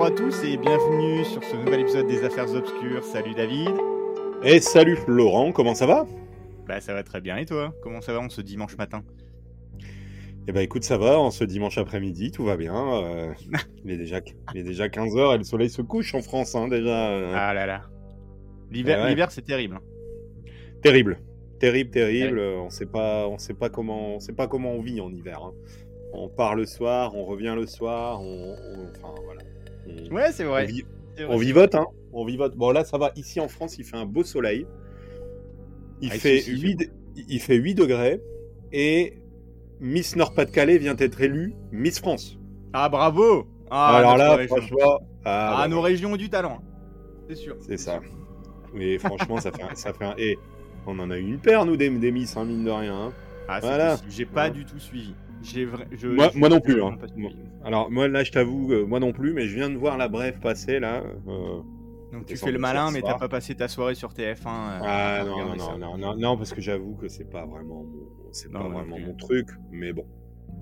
bonjour à tous et bienvenue sur ce nouvel épisode des Affaires Obscures. Salut David. Et salut Laurent, comment ça va? Bah ça va très bien et toi? Comment ça va en ce dimanche matin? Eh bah écoute ça va, en ce dimanche après-midi tout va bien. euh, il, est déjà, il est déjà 15h et le soleil se couche en France hein, déjà. euh, Ah là là. L'hiver, Ah ouais. l'hiver c'est terrible. Terrible, terrible, terrible. On sait pas, on sait pas comment, on sait pas comment on vit en hiver. hein. On part le soir, on revient le soir, on, on- enfin voilà. On, Ouais c'est vrai. on vrai. on vivote, hein. On vivote. Bon là ça va. Ici en France il fait un beau soleil. Il Ah, ici fait fait 8, de- il fait 8 degrés et Miss Nord-Pas-de-Calais vient d'être élue Miss France. Ah bravo ah, Alors notre là, région. franchement, ah, Ah, bah, nos régions ont du talent. C'est sûr. c'est ça. Mais franchement, ça fait, un, ça fait un. Et on en a eu une paire, nous, des, des Miss, hein, mine de rien. hein. Ah, c'est Voilà. J'ai pas du tout suivi. J'ai vra- je- Moi, non plus. hein. Alors, moi, là, je t'avoue, euh, moi non plus, mais je viens de voir la brève passer, là. euh, Donc tu fais le malin mais t'as pas passé ta soirée sur TF1. euh, Ah non, non, non, non, non, non, parce que j'avoue que c'est pas vraiment mon, c'est Non, pas vraiment mon truc, mais bon.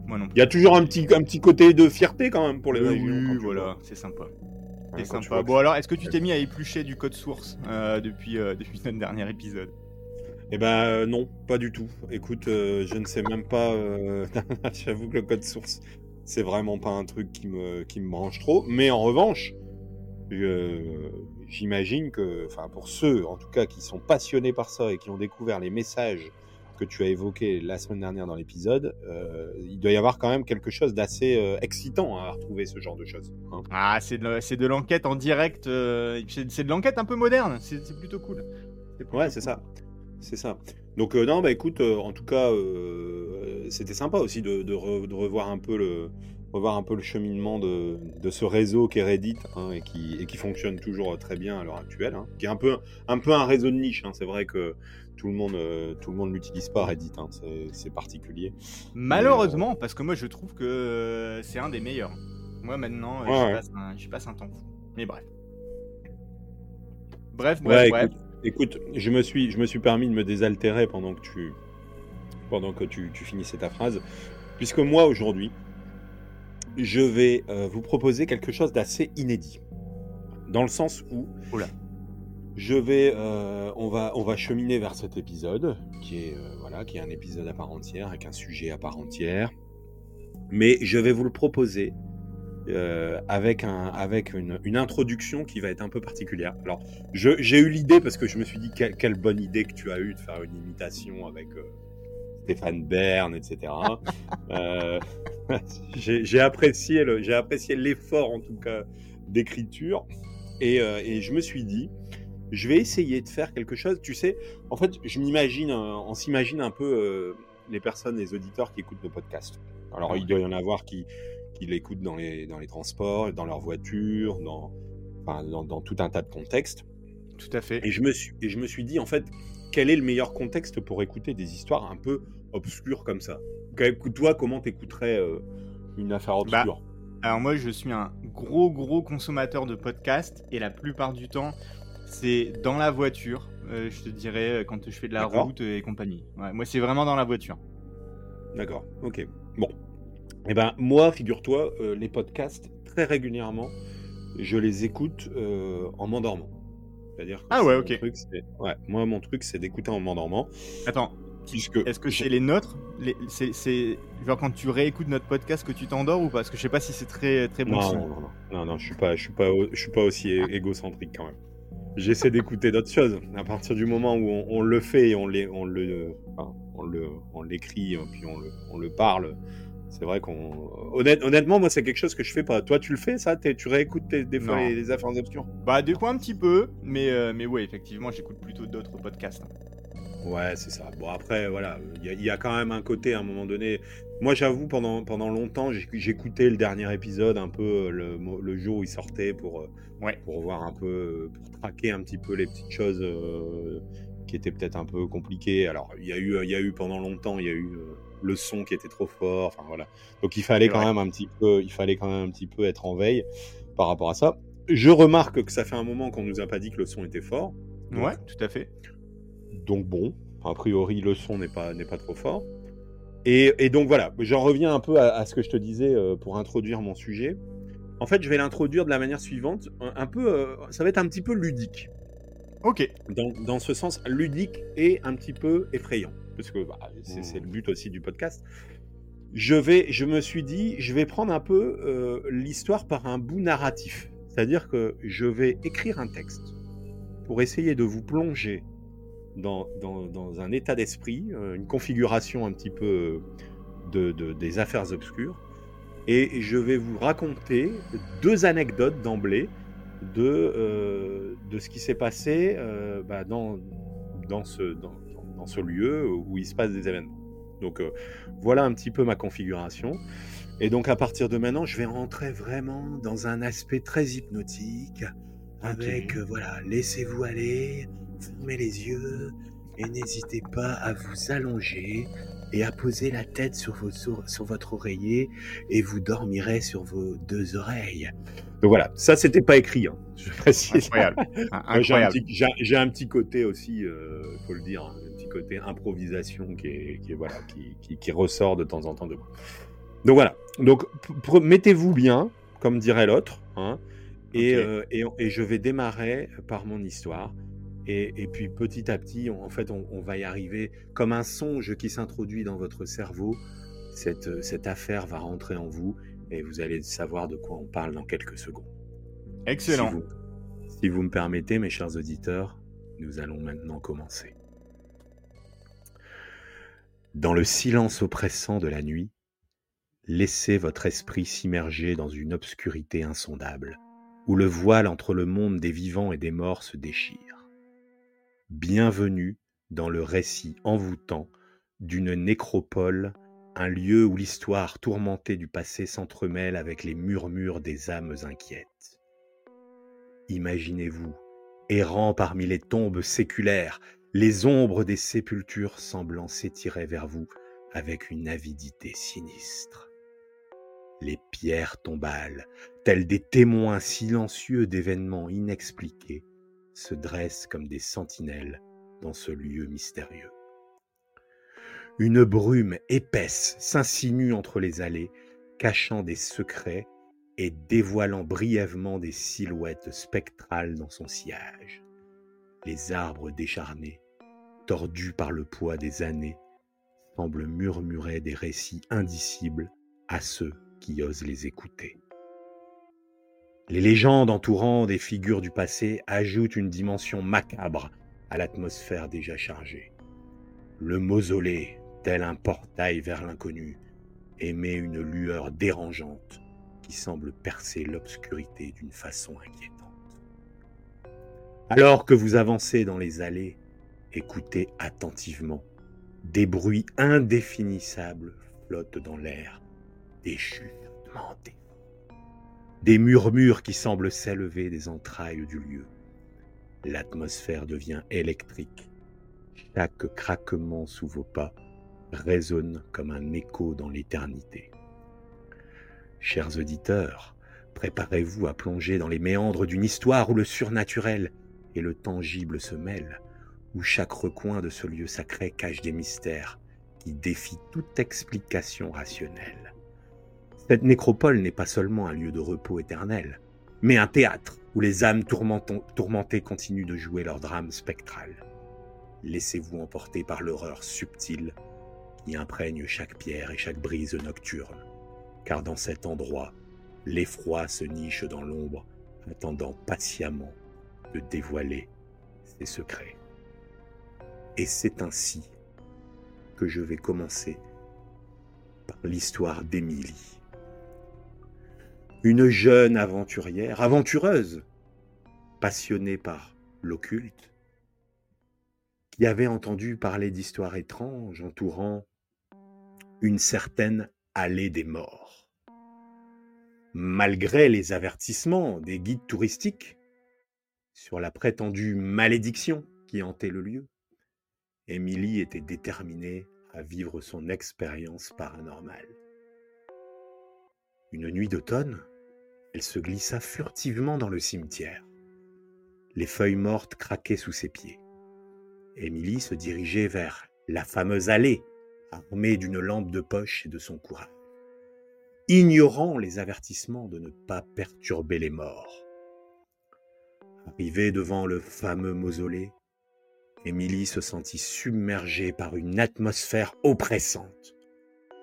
Moi non plus. Il y a toujours un petit, un petit côté de fierté quand même pour les régions. quand oui, voilà, vois. c'est sympa. C'est sympa. Bon alors, est-ce que tu t'es mis à éplucher du code source euh, depuis, euh, depuis notre dernier épisode? Eh ben euh, non, pas du tout. Écoute, euh, je ne sais même pas. euh, J'avoue que le code source, c'est vraiment pas un truc qui me, qui me branche trop. Mais en revanche, j'imagine que, enfin pour ceux en tout cas qui sont passionnés par ça et qui ont découvert les messages que tu as évoqués la semaine dernière dans l'épisode, il doit y avoir quand même quelque chose d'assez excitant à retrouver ce genre de choses. hein. Ah, c'est de, l'enquête en direct. c'est de l'enquête un peu moderne. C'est plutôt cool. plutôt Ouais, cool. c'est ça. C'est ça. Donc euh, non, bah écoute, euh, en tout cas, euh, c'était sympa aussi de, de re- de revoir un peu le revoir un peu le cheminement de, de ce réseau qui est Reddit hein, et, qui, et qui fonctionne toujours très bien à l'heure actuelle, hein, qui est un peu un peu un réseau de niche. hein. C'est vrai que tout le monde tout le monde pas Reddit, c'est particulier. Malheureusement, parce que moi je trouve que c'est un des meilleurs. Moi maintenant, Ouais, ouais. passe, un- j'y passe un temps fou. Mais bref. Bref, Ouais, bref, bref. écoute, écoute, je me suis je me suis permis de me désaltérer pendant que tu pendant que tu, tu finissais ta phrase, puisque moi aujourd'hui, je vais euh, vous proposer quelque chose d'assez inédit, dans le sens où Oula. je vais, euh, on va, on va cheminer vers cet épisode qui est, euh, voilà, qui est un épisode à part entière avec un sujet à part entière, mais je vais vous le proposer. Euh, avec un, avec une, une introduction qui va être un peu particulière. Alors, j'ai eu l'idée parce que je me suis dit quelle, quelle bonne idée que tu as eu de faire une imitation avec euh, Stéphane Bern, etc. Euh, j'ai apprécié le- l'effort en tout cas d'écriture et, euh, et je me suis dit je vais essayer de faire quelque chose. Tu sais, en fait, je m'imagine, on s'imagine un peu les personnes, les auditeurs qui écoutent nos podcasts. Alors, il doit y en avoir qui, qui l'écoutent dans les, dans les transports, dans leur voiture, dans, enfin, dans, dans tout un tas de contextes. Tout à fait. Et je, me suis, et je me suis dit, en fait, quel est le meilleur contexte pour écouter des histoires un peu obscures comme ça? Toi, comment t'écouterais euh, une affaire Bah, obscure? Alors moi je suis un gros gros consommateur de podcasts et la plupart du temps c'est dans la voiture, euh, je te dirais euh, quand je fais de la route et compagnie. Ouais, moi c'est vraiment dans la voiture. D'accord, ok. Bon. Eh ben, moi, figure-toi, euh, les podcasts, très régulièrement, je les écoute euh, en m'endormant. C'est-à-dire que Ah ouais, ok. truc, c'est- ouais, moi, mon truc, c'est d'écouter en m'endormant. Attends, Puisque est-ce que c'est les nôtres? Les- C'est genre quand tu réécoutes notre podcast que tu t'endors ou pas? Parce que je sais pas si c'est très très bon Non, non, non, non, je suis pas, je suis pas, je suis pas aussi é- égocentrique quand même. J'essaie d'écouter d'autres choses. À partir du moment où on, on le fait et on, les, on le, enfin, on le, on l'écrit puis on le, on le parle, c'est vrai qu'on, honnête- honnêtement, moi c'est quelque chose que je fais pas. Toi, tu le fais ça? Tu réécoutes tes- des fois les, les affaires obscures Bah des fois un petit peu, mais euh, mais ouais effectivement j'écoute plutôt d'autres podcasts. hein. Ouais, c'est ça. Bon, après, voilà, il y, a- il y a quand même un côté, à un moment donné. Moi, j'avoue, pendant, pendant longtemps, j'écoutais le dernier épisode un peu le, jour où il sortait pour, euh, Ouais. pour voir un peu, pour traquer un petit peu les petites choses euh, qui étaient peut-être un peu compliquées. Alors, il y a eu, il y a eu pendant longtemps, il y a eu euh, le son qui était trop fort. Enfin, voilà. Donc, il fallait quand même un petit peu, il fallait quand même un petit peu être en veille par rapport à ça. Je remarque que ça fait un moment qu'on nous a pas dit que le son était fort. Donc, Ouais, tout à fait. donc bon, a priori le son n'est pas, n'est pas trop fort. Et, et donc voilà, j'en reviens un peu à, à ce que je te disais euh, pour introduire mon sujet. En fait, je vais l'introduire de la manière suivante, un, peu, euh, ça va être un petit peu ludique. Ok. Dans, ce sens, ludique et un petit peu effrayant, parce que bah, c'est le but aussi du podcast. Je vais, je me suis dit, je vais prendre un peu euh, l'histoire par un bout narratif, c'est-à-dire que je vais écrire un texte pour essayer de vous plonger dans, dans, un état d'esprit, euh, une configuration un petit peu de, des affaires obscures, et je vais vous raconter deux anecdotes d'emblée de, euh, de ce qui s'est passé euh, bah, dans, dans, ce, dans, dans, ce lieu où il se passe des événements. Donc voilà un petit peu ma configuration. Et donc à partir de maintenant, je vais rentrer vraiment dans un aspect très hypnotique, avec voilà, laissez-vous aller, fermez les yeux et n'hésitez pas à vous allonger et à poser la tête sur, vos, sur, votre oreiller et vous dormirez sur vos deux oreilles. Donc voilà, ça c'était pas écrit, hein, je précise. Incroyable. J'ai un, petit côté aussi, euh, faut le dire, un petit côté improvisation qui, est, qui, est, voilà, qui, qui, ressort de temps en temps de moi. Donc voilà, donc mettez-vous bien, comme dirait l'autre, hein, et, euh, et, et, je vais démarrer par mon histoire. Et, puis petit à petit, en fait, on, va y arriver comme un songe qui s'introduit dans votre cerveau. Cette, cette affaire va rentrer en vous et vous allez savoir de quoi on parle dans quelques secondes. Excellent. Si vous, si vous me permettez, mes chers auditeurs, nous allons maintenant commencer. Dans le silence oppressant de la nuit, laissez votre esprit s'immerger dans une obscurité insondable, où le voile entre le monde des vivants et des morts se déchire. Bienvenue dans le récit envoûtant d'une nécropole, un lieu où l'histoire tourmentée du passé s'entremêle avec les murmures des âmes inquiètes. Imaginez-vous, errant parmi les tombes séculaires, les ombres des sépultures semblant s'étirer vers vous avec une avidité sinistre. Les pierres tombales, telles des témoins silencieux d'événements inexpliqués, se dressent comme des sentinelles dans ce lieu mystérieux. Une brume épaisse s'insinue entre les allées, cachant des secrets et dévoilant brièvement des silhouettes spectrales dans son sillage. Les arbres décharnés, tordus par le poids des années, semblent murmurer des récits indicibles à ceux qui osent les écouter. Les légendes entourant des figures du passé ajoutent une dimension macabre à l'atmosphère déjà chargée. Le mausolée, tel un portail vers l'inconnu, émet une lueur dérangeante qui semble percer l'obscurité d'une façon inquiétante. Alors que vous avancez dans les allées, écoutez attentivement. Des bruits indéfinissables flottent dans l'air, des chuchotements des murmures qui semblent s'élever des entrailles du lieu. L'atmosphère devient électrique. Chaque craquement sous vos pas résonne comme un écho dans l'éternité. Chers auditeurs, préparez-vous à plonger dans les méandres d'une histoire où le surnaturel et le tangible se mêlent, où chaque recoin de ce lieu sacré cache des mystères qui défient toute explication rationnelle. Cette nécropole n'est pas seulement un lieu de repos éternel, mais un théâtre où les âmes tourmentées continuent de jouer leur drame spectral. Laissez-vous emporter par l'horreur subtile qui imprègne chaque pierre et chaque brise nocturne, car dans cet endroit, l'effroi se niche dans l'ombre, attendant patiemment de dévoiler ses secrets. Et c'est ainsi que je vais commencer par l'histoire d'Émilie une jeune aventurière, aventureuse, passionnée par l'occulte, qui avait entendu parler d'histoires étranges entourant une certaine allée des morts. Malgré les avertissements des guides touristiques sur la prétendue malédiction qui hantait le lieu, Émilie était déterminée à vivre son expérience paranormale. Une nuit d'automne, elle se glissa furtivement dans le cimetière. Les feuilles mortes craquaient sous ses pieds. Émilie se dirigeait vers la fameuse allée, armée d'une lampe de poche et de son courage. ignorant les avertissements de ne pas perturber les morts. Arrivée devant le fameux mausolée, Émilie se sentit submergée par une atmosphère oppressante.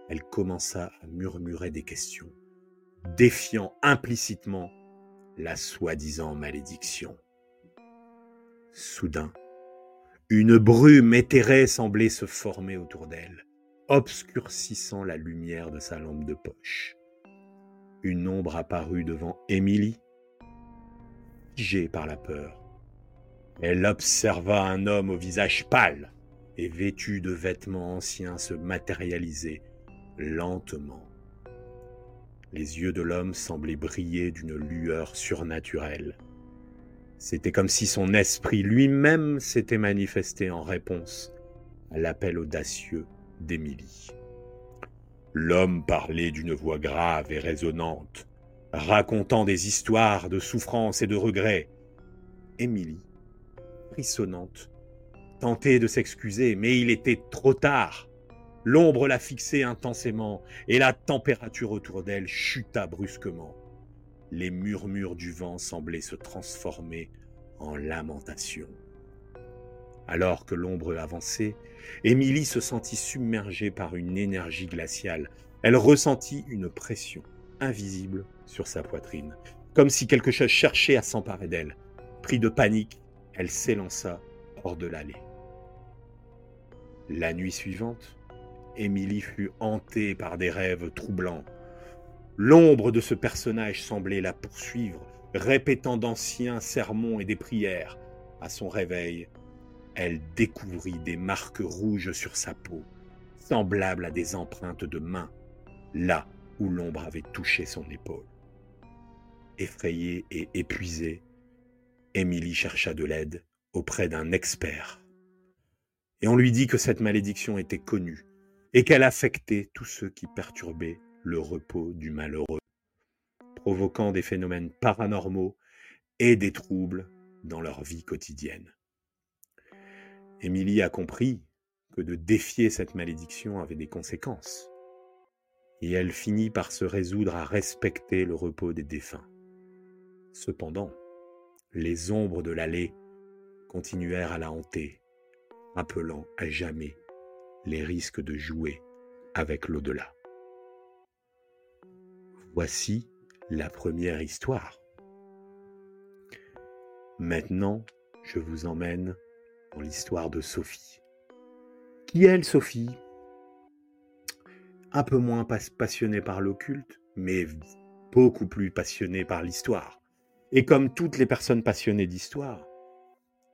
Elle commença à murmurer des questions, défiant implicitement la soi-disant malédiction. Soudain, une brume éthérée semblait se former autour d'elle, obscurcissant la lumière de sa lampe de poche. Une ombre apparut devant Émilie, figée par la peur. Elle observa un homme au visage pâle et vêtu de vêtements anciens se matérialiser lentement. Les yeux de l'homme semblaient briller d'une lueur surnaturelle. C'était comme si son esprit lui-même s'était manifesté en réponse à l'appel audacieux d'Émilie. L'homme parlait d'une voix grave et résonnante, racontant des histoires de souffrance et de regrets. Émilie, frissonnante, tentait de s'excuser, mais il était trop tard. L'ombre la fixait intensément, et la température autour d'elle chuta brusquement. Les murmures du vent semblaient se transformer en lamentations. Alors que l'ombre avançait, Émilie se sentit submergée par une énergie glaciale. Elle ressentit une pression invisible sur sa poitrine, comme si quelque chose cherchait à s'emparer d'elle. Pris de panique, elle s'élança hors de l'allée. La nuit suivante, Émilie fut hantée par des rêves troublants. L'ombre de ce personnage semblait la poursuivre, répétant d'anciens sermons et des prières. À son réveil, elle découvrit des marques rouges sur sa peau, semblables à des empreintes de mains, là où l'ombre avait touché son épaule. Effrayée et épuisée, Émilie chercha de l'aide auprès d'un expert. Et on lui dit que cette malédiction était connue et qu'elle affectait tous ceux qui perturbaient le repos du malheureux, provoquant des phénomènes paranormaux et des troubles dans leur vie quotidienne. Émilie a compris que de défier cette malédiction avait des conséquences, et elle finit par se résoudre à respecter le repos des défunts. Cependant, les ombres de l'allée continuèrent à la hanter, rappelant à jamais les risques de jouer avec l'au-delà. Voici la première histoire. Maintenant, je vous emmène dans l'histoire de Sophie. Qui est elle, Sophie? Un peu moins passionnée par l'occulte, mais beaucoup plus passionnée par l'histoire. Et comme toutes les personnes passionnées d'histoire,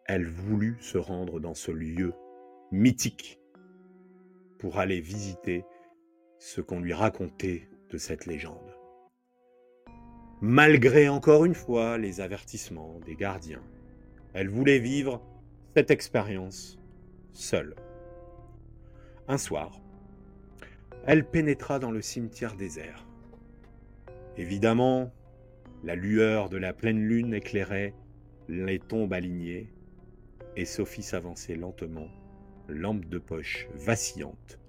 elle voulut se rendre dans ce lieu mythique pour aller visiter ce qu'on lui racontait de cette légende. Malgré encore une fois les avertissements des gardiens, elle voulait vivre cette expérience seule. Un soir, elle pénétra dans le cimetière désert. Évidemment, la lueur de la pleine lune éclairait les tombes alignées, et Sophie s'avançait lentement lampe de poche vacillante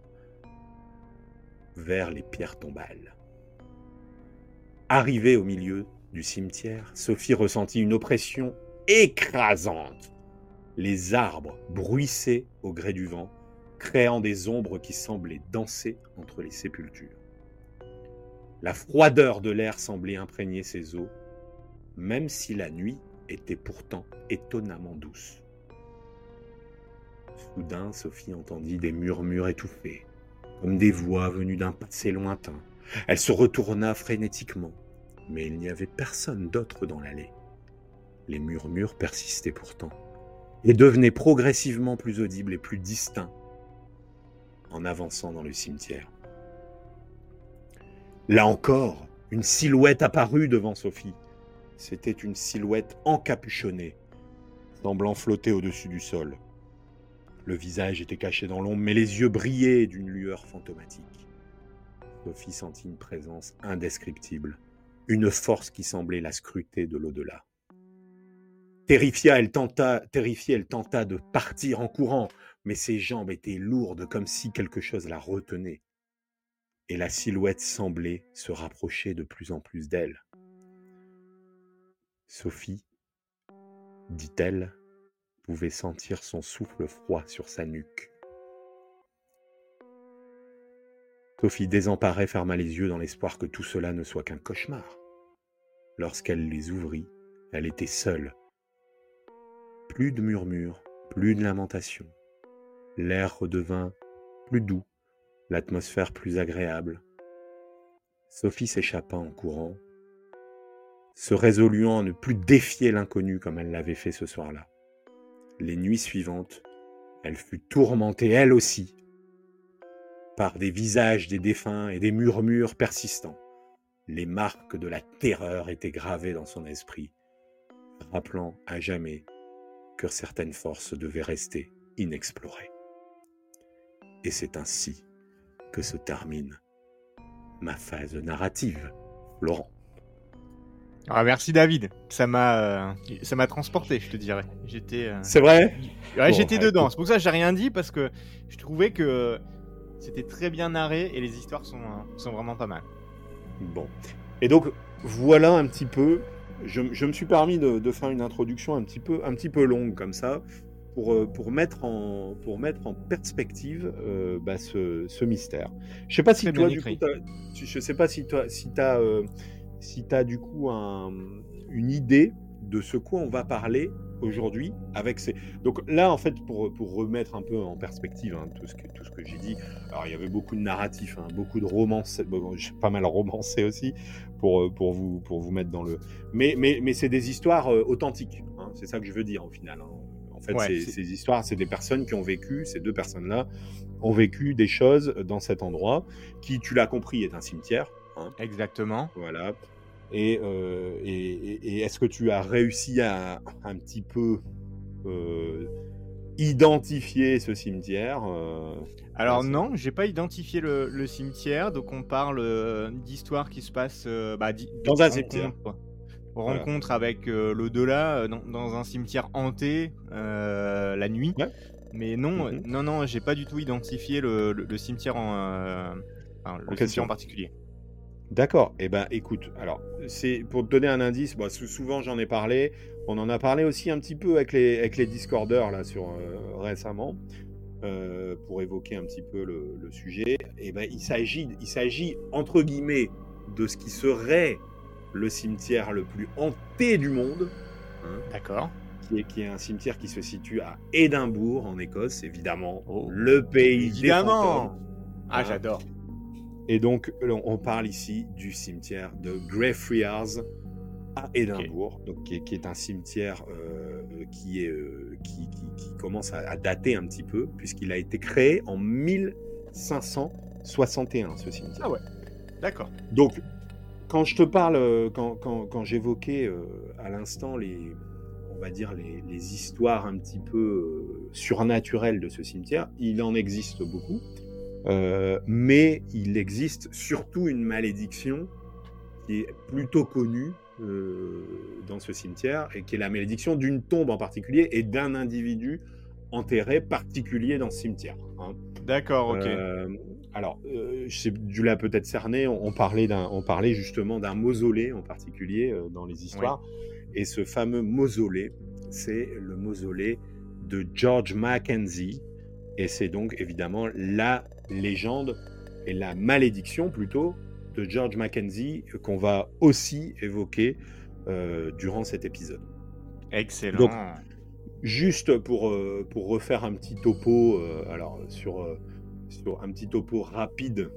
vers les pierres tombales. Arrivée au milieu du cimetière, Sophie ressentit une oppression écrasante. Les arbres bruissaient au gré du vent, créant des ombres qui semblaient danser entre les sépultures. La froideur de l'air semblait imprégner ses eaux, même si la nuit était pourtant étonnamment douce. Soudain, Sophie entendit des murmures étouffés, comme des voix venues d'un passé lointain. Elle se retourna frénétiquement, mais il n'y avait personne d'autre dans l'allée. Les murmures persistaient pourtant, et devenaient progressivement plus audibles et plus distincts en avançant dans le cimetière. Là encore, une silhouette apparut devant Sophie. C'était une silhouette encapuchonnée, semblant flotter au-dessus du sol. Le visage était caché dans l'ombre, mais les yeux brillaient d'une lueur fantomatique. Sophie sentit une présence indescriptible, une force qui semblait la scruter de l'au-delà. Terrifiée, elle tenta, terrifiée, elle tenta de partir en courant, mais ses jambes étaient lourdes comme si quelque chose la retenait. Et la silhouette semblait se rapprocher de plus en plus d'elle. Sophie, dit-elle, pouvait sentir son souffle froid sur sa nuque. Sophie désemparée ferma les yeux dans l'espoir que tout cela ne soit qu'un cauchemar. Lorsqu'elle les ouvrit, elle était seule. Plus de murmures, plus de lamentations. L'air redevint plus doux, l'atmosphère plus agréable. Sophie s'échappa en courant, se résoluant à ne plus défier l'inconnu comme elle l'avait fait ce soir-là. Les nuits suivantes, elle fut tourmentée elle aussi par des visages des défunts et des murmures persistants. Les marques de la terreur étaient gravées dans son esprit, rappelant à jamais que certaines forces devaient rester inexplorées. Et c'est ainsi que se termine ma phase narrative. Laurent. Ah, merci David, ça m'a euh, ça m'a transporté, je te dirais. J'étais. Euh, c'est vrai? Ouais, j'étais dedans. C'est pour ça que j'ai rien dit parce que je trouvais que c'était très bien narré et les histoires sont, sont vraiment pas mal. Bon. Et donc, voilà un petit peu. Je, me suis permis de, faire une introduction un petit peu, un petit peu longue comme ça. Pour, euh, pour, mettre, en, pour mettre en perspective euh, bah, ce, mystère. Je sais pas si toi, du coup, je sais pas si toi, si as, euh, si as du coup une idée de ce quoi on va parler aujourd'hui avec ces... Donc là, en fait, pour, pour remettre un peu en perspective hein, tout ce que, tout ce que j'ai dit, alors il y avait beaucoup de narratifs, hein, beaucoup de romances, bon, pas mal romancé aussi, pour, pour, vous, pour vous mettre dans le... Mais, mais, mais c'est des histoires euh, authentiques, hein, c'est ça que je veux dire au final. En fait, ces histoires, c'est des personnes qui ont vécu, ces deux personnes-là ont vécu des choses dans cet endroit, qui, tu l'as compris, est un cimetière. Exactement. Voilà. Euh, et, est-ce que tu as réussi à un petit peu euh, identifier ce cimetière euh, Alors non, j'ai pas identifié le, cimetière, donc on parle d'histoire qui se passe bah, dans un cimetière. Rencontre avec l'au-delà dans, un cimetière hanté la nuit. Mais non, mm-hmm. non, non, j'ai pas du tout identifié le, cimetière en, le cimetière en particulier. D'accord. Eh ben, écoute, alors, c'est pour te donner un indice, bon, souvent j'en ai parlé, on en a parlé aussi un petit peu avec les, avec les Discorders là, sur, euh, récemment, euh, pour évoquer un petit peu le, sujet. Eh ben, il s'agit, il s'agit, entre guillemets, de ce qui serait le cimetière le plus hanté du monde. Hein, D'accord. Qui est, qui est, un cimetière qui se situe à Édimbourg, en Écosse, évidemment. Oh. Le pays évidemment. Ah, hein. j'adore. Et donc, on parle ici du cimetière de Greyfriars à Édimbourg, donc, qui, est, un cimetière euh, qui, est, euh, qui, commence à, dater un petit peu, puisqu'il a été créé en 1561, ce cimetière. Ah ouais, d'accord. Donc, quand je te parle, euh, quand, quand, j'évoquais à l'instant les, on va dire les, les, histoires un petit peu surnaturelles de ce cimetière, il en existe beaucoup. Euh, mais il existe surtout une malédiction qui est plutôt connue euh, dans ce cimetière et qui est la malédiction d'une tombe en particulier et d'un individu enterré particulier dans ce cimetière. Hein. D'accord, ok. Euh, alors, du l'as peut-être cerné, on, parlait on parlait justement d'un mausolée en particulier dans les histoires. Et ce fameux mausolée, c'est le mausolée de George Mackenzie. Et c'est donc évidemment la légende et la malédiction plutôt de George Mackenzie qu'on va aussi évoquer euh, durant cet épisode. Excellent. Donc, juste pour, euh, pour refaire un petit topo, euh, alors sur, sur, un petit topo rapide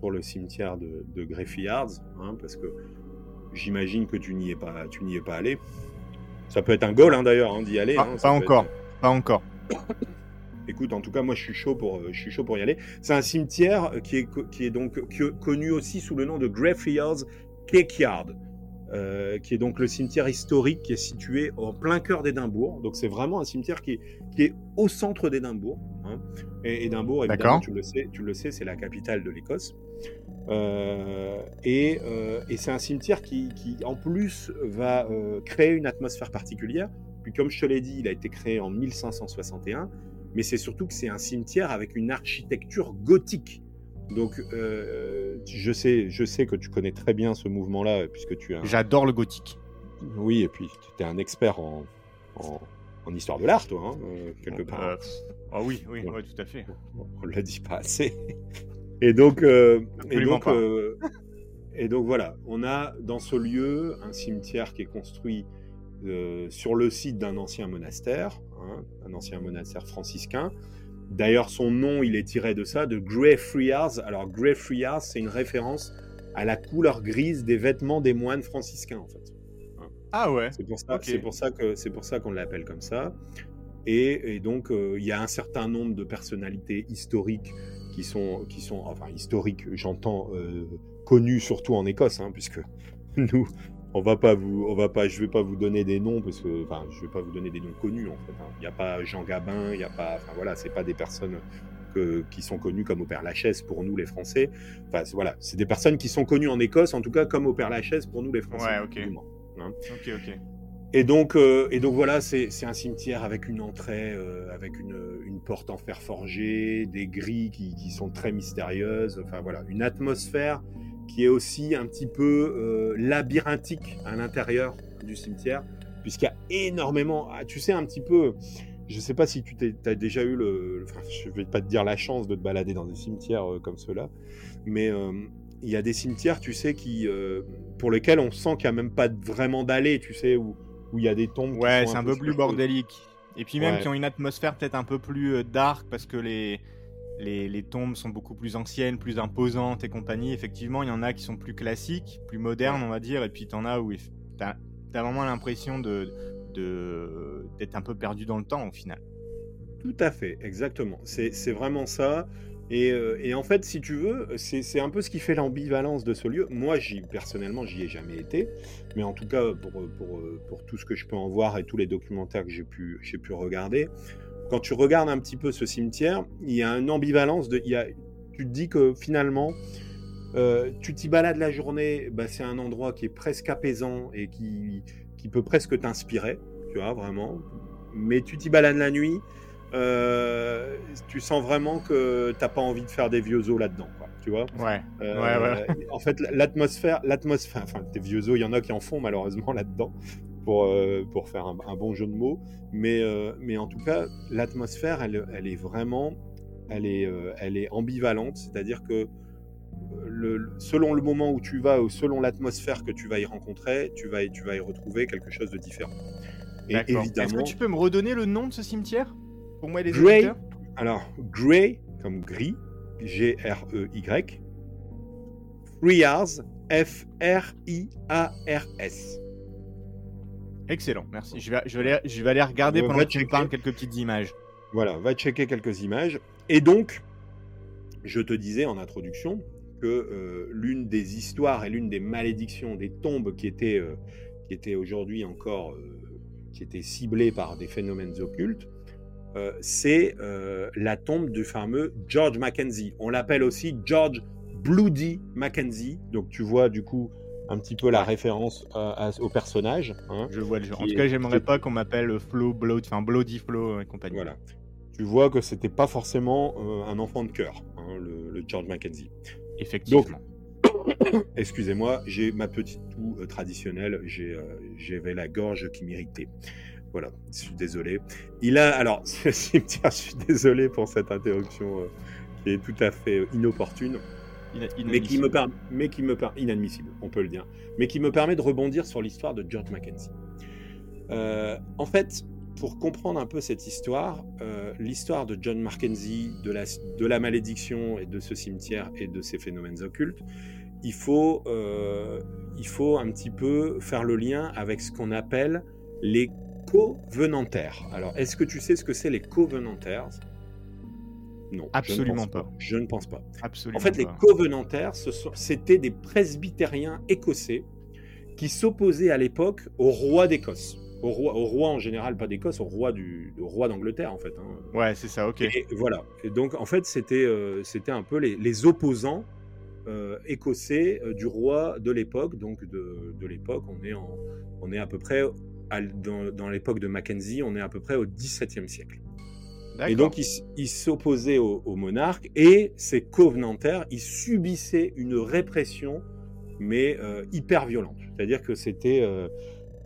pour le cimetière de, de Greyfriars, hein, parce que j'imagine que tu n'y es pas, tu n'y es pas allé. Ça peut être un goal hein, d'ailleurs hein, d'y aller. pas hein, encore, pas encore. Écoute, en tout cas, moi, je suis chaud pour, je suis chaud pour y aller. C'est un cimetière qui est, qui est donc connu aussi sous le nom de Greyfriars Cakeyard, euh, qui est donc le cimetière historique qui est situé en plein cœur d'Édimbourg. Donc, c'est vraiment un cimetière qui est, qui est au centre d'Édimbourg. Hein. Et Édimbourg, évidemment, tu le sais, tu le sais, c'est la capitale de l'Écosse. et, et c'est un cimetière qui, qui, en plus, va créer une atmosphère particulière. Puis, comme je te l'ai dit, il a été créé en 1561 mais c'est surtout que c'est un cimetière avec une architecture gothique. Donc, euh, je, sais, je sais que tu connais très bien ce mouvement-là, puisque tu as. J'adore le gothique. Oui, et puis tu es un expert en, en, histoire de l'art, toi, hein, euh, quelque part. Euh, ah oui, oui, tout à fait. On ne l'a dit pas assez. Et donc, et donc, et donc voilà, on a dans ce lieu un cimetière qui est construit sur le site d'un ancien monastère, hein, un ancien monastère franciscain. D'ailleurs, son nom, il est tiré de ça, de Grey Friars. Alors, Grey Friars, c'est une référence à la couleur grise des vêtements des moines franciscains, en fait. Ah ouais. C'est pour ça, c'est pour ça que c'est pour ça qu'on l'appelle comme ça. Et, donc, euh, il y a un certain nombre de personnalités historiques qui sont, qui sont enfin historiques, j'entends, euh, connues surtout en Écosse, hein, puisque nous, on va pas vous, on va pas, je vais pas vous donner des noms parce que, enfin, je vais pas vous donner des noms connus en fait. Hein. Il n'y a pas Jean Gabin, il n'y a pas, enfin voilà, c'est pas des personnes que, qui sont connues comme au Père Lachaise pour nous les Français. Enfin voilà, c'est des personnes qui sont connues en Écosse, en tout cas comme au Père Lachaise pour nous les Français. Ouais, ok. Hein. Ok, ok. Et donc, euh, et donc voilà, c'est un cimetière avec une entrée, euh, avec une, une, porte en fer forgé, des grilles qui, qui, sont très mystérieuses. Enfin voilà, une atmosphère qui est aussi un petit peu euh, labyrinthique à l'intérieur du cimetière, puisqu'il y a énormément, ah, tu sais, un petit peu, je ne sais pas si tu as déjà eu le, enfin, je vais pas te dire la chance de te balader dans des cimetières euh, comme ceux-là, mais euh, il y a des cimetières, tu sais, qui, pour lesquels on sent qu'il n'y a même pas vraiment d'allée, tu sais, où, où il y a des tombes. Ouais, c'est un, peu plus bordélique. Et puis même qui ont une atmosphère peut-être un peu plus dark parce que les, les, tombes sont beaucoup plus anciennes, plus imposantes et compagnie. Effectivement, il y en a qui sont plus classiques, plus modernes, on va dire, et puis tu en as où tu as, vraiment l'impression de, d'être un peu perdu dans le temps au final. Tout à fait, exactement. C'est vraiment ça. Euh, et, en fait, si tu veux, c'est un peu ce qui fait l'ambivalence de ce lieu. Moi, personnellement, j'y ai jamais été, mais en tout cas, pour, pour, pour, tout ce que je peux en voir et tous les documentaires que j'ai pu, pu regarder, quand tu regardes un petit peu ce cimetière, il y a une ambivalence. De, il y a, tu te dis que finalement, euh, tu t'y balades la journée, bah, c'est un endroit qui est presque apaisant et qui, qui peut presque t'inspirer, tu vois, vraiment. Mais tu t'y balades la nuit, euh, tu sens vraiment que tu n'as pas envie de faire des vieux os là-dedans, quoi, tu vois. Ouais. Euh, ouais, ouais. En fait, l'atmosphère, l'atmosphère, enfin, des vieux os, il y en a qui en font malheureusement là-dedans pour, euh, pour faire un, bon jeu de mots. Mais, euh, mais en tout cas, l'atmosphère, elle, elle, est vraiment elle est, euh, elle est ambivalente. C'est-à-dire que le, selon le moment où tu vas ou selon l'atmosphère que tu vas y rencontrer, tu vas, y, tu vas y retrouver quelque chose de différent. Et évidemment. Est-ce que tu peux me redonner le nom de ce cimetière? Pour moi, les Grey, Alors, Grey, comme gris, G-R-E-Y. Friars, F-R-I-A-R-S. Excellent, merci. Je vais, je vais, aller, je vais aller regarder pendant que tu parles quelques petites images. Voilà, va checker quelques images. Et donc, je te disais en introduction que euh, l'une des histoires et l'une des malédictions des tombes qui étaient, euh, qui étaient aujourd'hui encore euh, qui étaient ciblées par des phénomènes occultes, c'est la tombe du fameux George Mackenzie. On l'appelle aussi George Bloody Mackenzie. Donc tu vois du coup un petit peu la référence au personnage. Hein, je vois le genre. En tout cas, j'aimerais pas qu'on m'appelle Flo, Blood, enfin Bloody Flo et compagnie. Voilà. Tu vois que c'était pas forcément euh, un enfant de cœur, hein, le, George Mackenzie. Effectivement. excusez-moi, j'ai ma petite toux euh, traditionnelle, euh, j'avais la gorge qui m'irritait. Voilà, je suis désolé. Il a, alors, je suis désolé pour cette interruption qui est tout à fait inopportune mais qui me permet, mais qui me inadmissible, on peut le dire, mais qui me permet de rebondir sur l'histoire de George Mackenzie. Euh, en fait, pour comprendre un peu cette histoire, euh, l'histoire de John Mackenzie, de la, de la malédiction et de ce cimetière et de ces phénomènes occultes, il faut, euh, il faut un petit peu faire le lien avec ce qu'on appelle les covenantaires. Alors, est-ce que tu sais ce que c'est les covenantaires? Non, absolument pas. Je ne pense pas. Absolument en fait, les covenantaires, c'était des presbytériens écossais qui s'opposaient à l'époque au roi d'Écosse. Au roi, au roi en général, pas d'Écosse, au roi du roi d'Angleterre en fait. Hein. Ouais, c'est ça, ok. Et voilà. Et donc en fait, c'était euh, c'était un peu les, opposants euh, écossais euh, du roi de l'époque. Donc de, de l'époque, on est en, on est à peu près dans, dans l'époque de Mackenzie, on est à peu près au XVIIe siècle. Et donc, il, s'opposait au, monarque et ces covenantaires, ils subissaient une répression, mais euh, hyper violente. C'est-à-dire que c'était euh,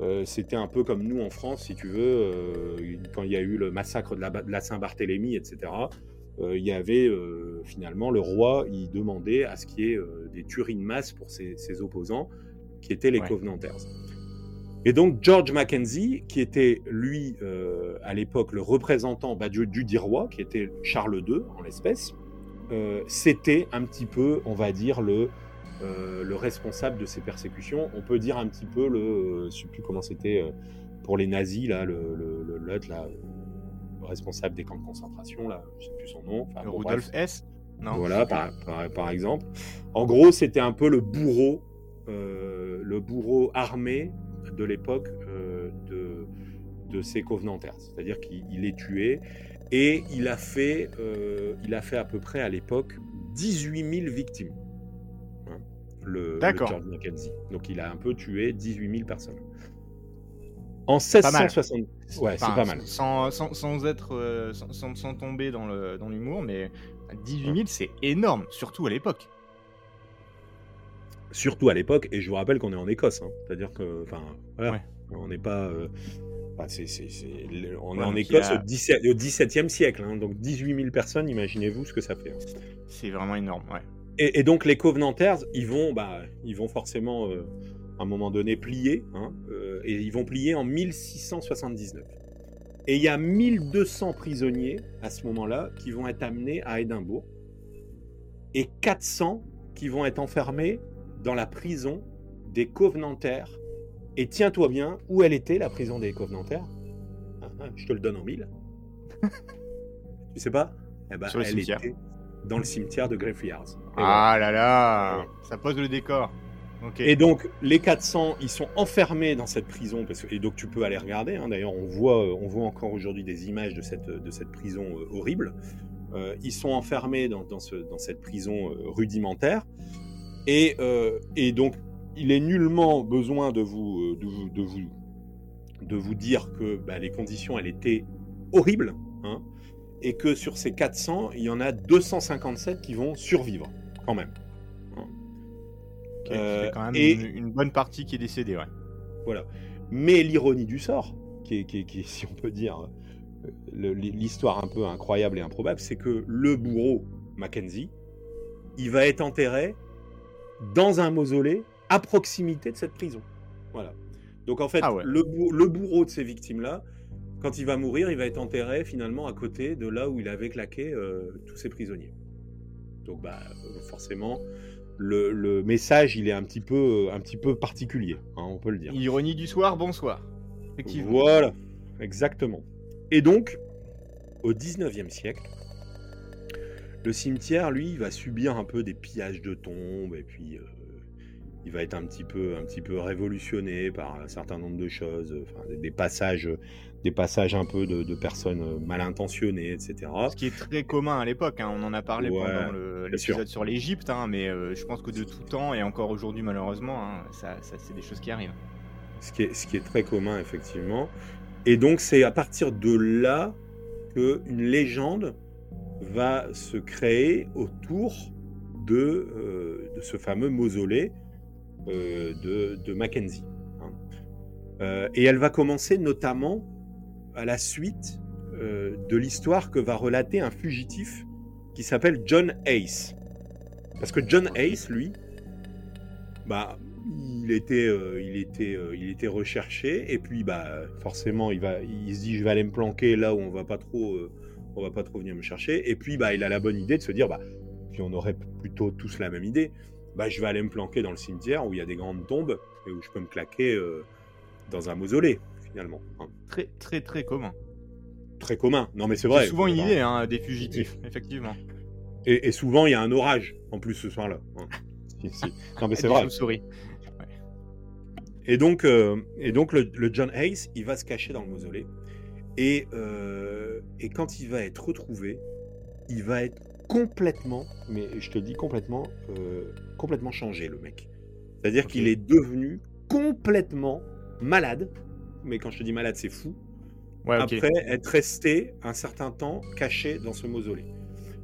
euh, c'était un peu comme nous en France, si tu veux, quand il y a eu le massacre de la, Saint-Barthélemy, etc. il y avait finalement le roi, il demandait à ce qu'il y ait des tueries de masse pour ses, opposants, qui étaient les covenantaires. Et donc George Mackenzie, qui était lui euh, à l'époque le représentant bah, du, du roi, qui était Charles II en l'espèce, euh, c'était un petit peu, on va dire, le, euh, le responsable de ces persécutions. On peut dire un petit peu le, je sais plus comment c'était pour les nazis là, le, le, le, responsable des camps de concentration là, je sais plus son nom. Enfin, Rudolf S. Non? Voilà, par, par, exemple. En gros, c'était un peu le bourreau, le bourreau armé de l'époque euh, de, de ces covenantaires. C'est-à-dire qu'il les tuait et il a, fait, euh, il a fait à peu près à l'époque 18 000 victimes. Hein, le, George Mackenzie. Donc il a un peu tué 18 000 personnes. En 1660. Ouais, c'est pas mal. Sans, sans, être, euh, sans, sans, tomber dans l'humour, dans mais 18 000, c'est énorme, surtout à l'époque surtout à l'époque, et je vous rappelle qu'on est en Écosse, hein. c'est-à-dire que, enfin, voilà, on n'est pas, euh, on est en Écosse au, 17, au 17e siècle, hein. donc 18 000 personnes, imaginez-vous ce que ça fait. Hein. C'est vraiment énorme, ouais. Et, donc les Covenanters, ils vont, bah, ils vont forcément, euh, à un moment donné, plier, euh, et ils vont plier en 1679. Et il y a 1200 prisonniers à ce moment-là qui vont être amenés à Édimbourg, et 400 qui vont être enfermés dans la prison des Covenantaires. Et tiens-toi bien, où elle était, la prison des Covenantaires ah, ah, Je te le donne en mille. tu sais pas? Eh ben, Elle était dans le cimetière de Greyfriars. Ah là là Ça pose le décor. Et donc, les 400, ils sont enfermés dans cette prison. Parce que, et donc, tu peux aller regarder. Hein. D'ailleurs, on voit, on voit encore aujourd'hui des images de cette, de cette prison euh, horrible. Euh, ils sont enfermés dans, dans, ce, dans cette prison euh, rudimentaire. Euh, et, donc, il est nullement besoin de vous, euh, de vous, de vous, de vous dire que bah, les conditions, elles étaient horribles, hein, et que sur ces 400, il y en a 257 qui vont survivre, quand même. Hein. Euh, quand même et, une, bonne partie qui est décédée, ouais. Voilà. Mais l'ironie du sort, qui est, qui, qui si on peut dire, l'histoire un peu incroyable et improbable, c'est que le bourreau, Mackenzie, il va être enterré dans un mausolée à proximité de cette prison. Voilà. Donc en fait, ah le, bourreau de ces victimes-là, quand il va mourir, il va être enterré finalement à côté de là où il avait claqué euh, tous ses prisonniers. Donc bah forcément, le, message il est un petit peu, un petit peu particulier, hein, on peut le dire. Ironie du soir, bonsoir. Effectivement. Voilà, exactement. Et donc, au 19e siècle, le cimetière, lui, va subir un peu des pillages de tombes et puis euh, il va être un petit peu, un petit peu révolutionné par un certain nombre de choses, des, passages, des passages un peu de, personnes mal intentionnées, etc. Ce qui est très commun à l'époque. Hein. On en a parlé pendant l'épisode sur l'Égypte, hein, mais euh, je pense que de tout temps et encore aujourd'hui malheureusement, hein, ça, c'est des choses qui arrivent. Ce qui est, ce qui est très commun effectivement. Et donc c'est à partir de là que une légende va se créer autour de, euh, de ce fameux mausolée euh, de, de, Mackenzie. Hein. Euh, et elle va commencer notamment à la suite de l'histoire que va relater un fugitif qui s'appelle John Ace. Parce que John Ace, lui, bah, il était, il était, il était recherché et puis bah, forcément, il va, il se dit, je vais aller me planquer là où on va pas trop on va pas trop venir me chercher. Et puis, bah, il a la bonne idée de se dire, bah, puis on aurait plutôt tous la même idée, bah, je vais aller me planquer dans le cimetière où il y a des grandes tombes et où je peux me claquer euh, dans un mausolée, finalement. Hein. Très, très, très commun. Très commun. Non, mais c'est vrai. C'est souvent une idée, hein, des fugitifs, effectivement. Et, souvent, il y a un orage, en plus, ce soir-là. Hein. Non, mais c'est vrai. Et donc, euh, et donc le, le, John Hayes, il va se cacher dans le mausolée. Euh, et, quand il va être retrouvé, il va être complètement, mais je te dis complètement, euh, complètement changé le mec. C'est-à-dire qu'il est devenu complètement malade. Mais quand je te dis malade, c'est fou. après être resté un certain temps caché dans ce mausolée.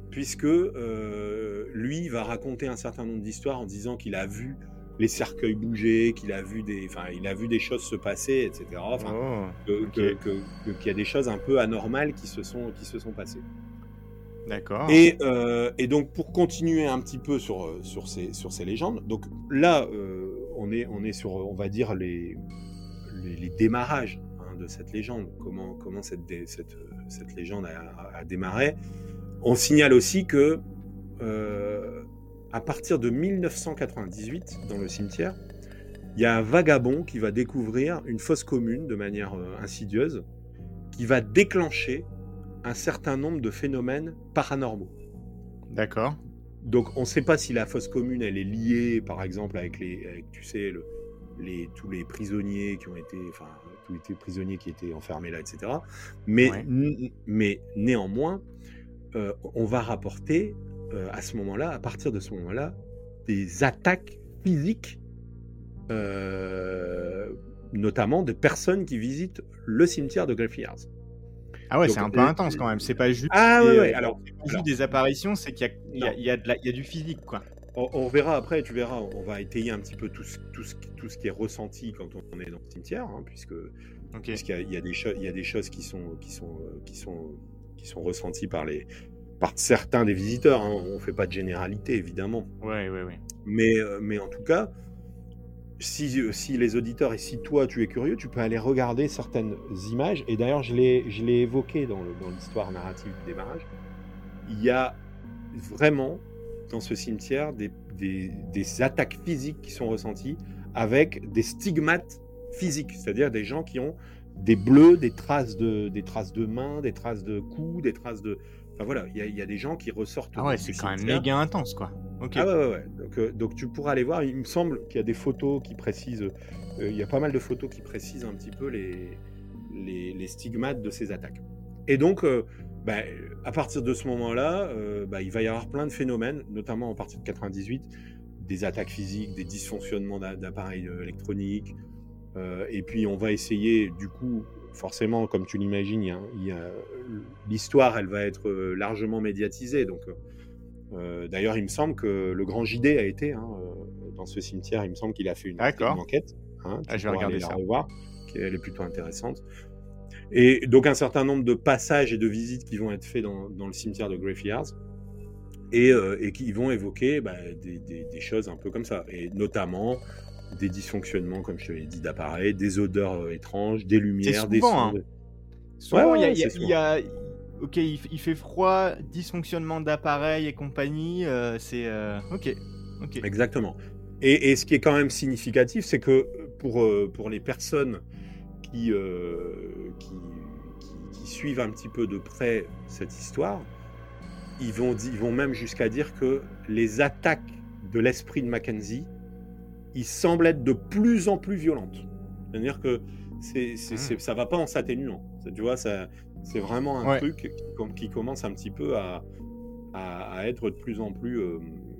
Puisque euh, lui va raconter un certain nombre d'histoires en disant qu'il a vu les cercueils bouger, qu'il a vu des, enfin, il a vu des choses se passer, etc. Enfin, oh, qu'il y a des choses un peu anormales qui se sont, qui se sont passées. D'accord. Et, euh, et, donc pour continuer un petit peu sur, sur, ces, sur ces légendes, donc là euh, on, est, on est sur, on va dire, les, les, démarrages hein, de cette légende, comment, comment cette, cette, cette légende a, a, démarré. On signale aussi que euh, à partir de 1998, dans le cimetière, il y a un vagabond qui va découvrir une fosse commune de manière euh, insidieuse, qui va déclencher un certain nombre de phénomènes paranormaux. D'accord. Donc on ne sait pas si la fosse commune elle est liée, par exemple, avec les, tu sais, les, tous les prisonniers qui ont été, enfin, tous les prisonniers qui étaient enfermés là, etc. Mais, mais néanmoins, euh, on va rapporter euh, à ce moment-là, à partir de ce moment-là, des attaques physiques, euh, notamment de personnes qui visitent le cimetière de Greyfriars. Ah ouais, c'est un peu intense quand même. C'est pas juste, ah, des, ouais, Alors, des apparitions, c'est qu'il y, y, a du physique, quoi. On, verra après, tu verras, on va étayer un petit peu tout ce, tout ce, tout ce qui est ressenti quand on est dans le cimetière, hein, puisque puisqu'il y, a des choses, il y a des choses qui sont, qui sont, qui sont, qui sont ressenties par les, par certains des visiteurs. Hein. On ne fait pas de généralité, évidemment. Ouais, ouais, ouais. Mais, euh, mais en tout cas, si, si, les auditeurs et si toi tu es curieux, tu peux aller regarder certaines images. Et d'ailleurs, je l'ai évoqué dans l'histoire narrative du démarrage. Il y a vraiment dans ce cimetière des, des, des attaques physiques qui sont ressenties avec des stigmates physiques, c'est-à-dire des gens qui ont des bleus, des traces de, des traces de mains, des traces de coups, des traces de, voilà, il y, a des gens qui ressortent. Ah ouais, c'est quand même méga intense, quoi. Ah ouais, ouais, ouais. Donc, euh, donc, tu pourras aller voir. Il me semble qu'il y a des photos qui précisent. Euh, il y a pas mal de photos qui précisent un petit peu les, les, stigmates de ces attaques. Et donc, euh, bah, à partir de ce moment-là, bah, il va y avoir plein de phénomènes, notamment à partir de 98, des attaques physiques, des dysfonctionnements d'appareils électroniques. et puis, on va essayer, du coup, forcément, comme tu l'imagines, l'histoire, elle va être euh, largement médiatisée. Donc, euh, euh, d'ailleurs, il me semble que le grand JD a été hein, dans ce cimetière. Il me semble qu'il a fait une, enquête. Hein, ah, je vais regarder ça. revoir, elle est plutôt intéressante. Et donc, un certain nombre de passages et de visites qui vont être faits dans, le cimetière de Graveyards. Et, et qui vont évoquer bah, des, des, choses un peu comme ça. Et notamment des dysfonctionnements, comme je te l'ai dit, d'appareils, des odeurs euh, étranges, des lumières, des sons. Souvent, il y, a, Ok, il, fait froid, dysfonctionnement d'appareils et compagnie, euh, c'est... Euh, ok, ok. Exactement. Et, ce qui est quand même significatif, c'est que pour, pour les personnes qui, qui, qui, suivent un petit peu de près cette histoire, ils vont, ils vont même jusqu'à dire que les attaques de l'esprit de Mackenzie il semble être de plus en plus violente. C'est-à-dire que c'est, mmh. ça va pas en s'atténuant. Tu vois, c'est vraiment un truc qui, commence un petit peu à, à, être de plus en plus, euh,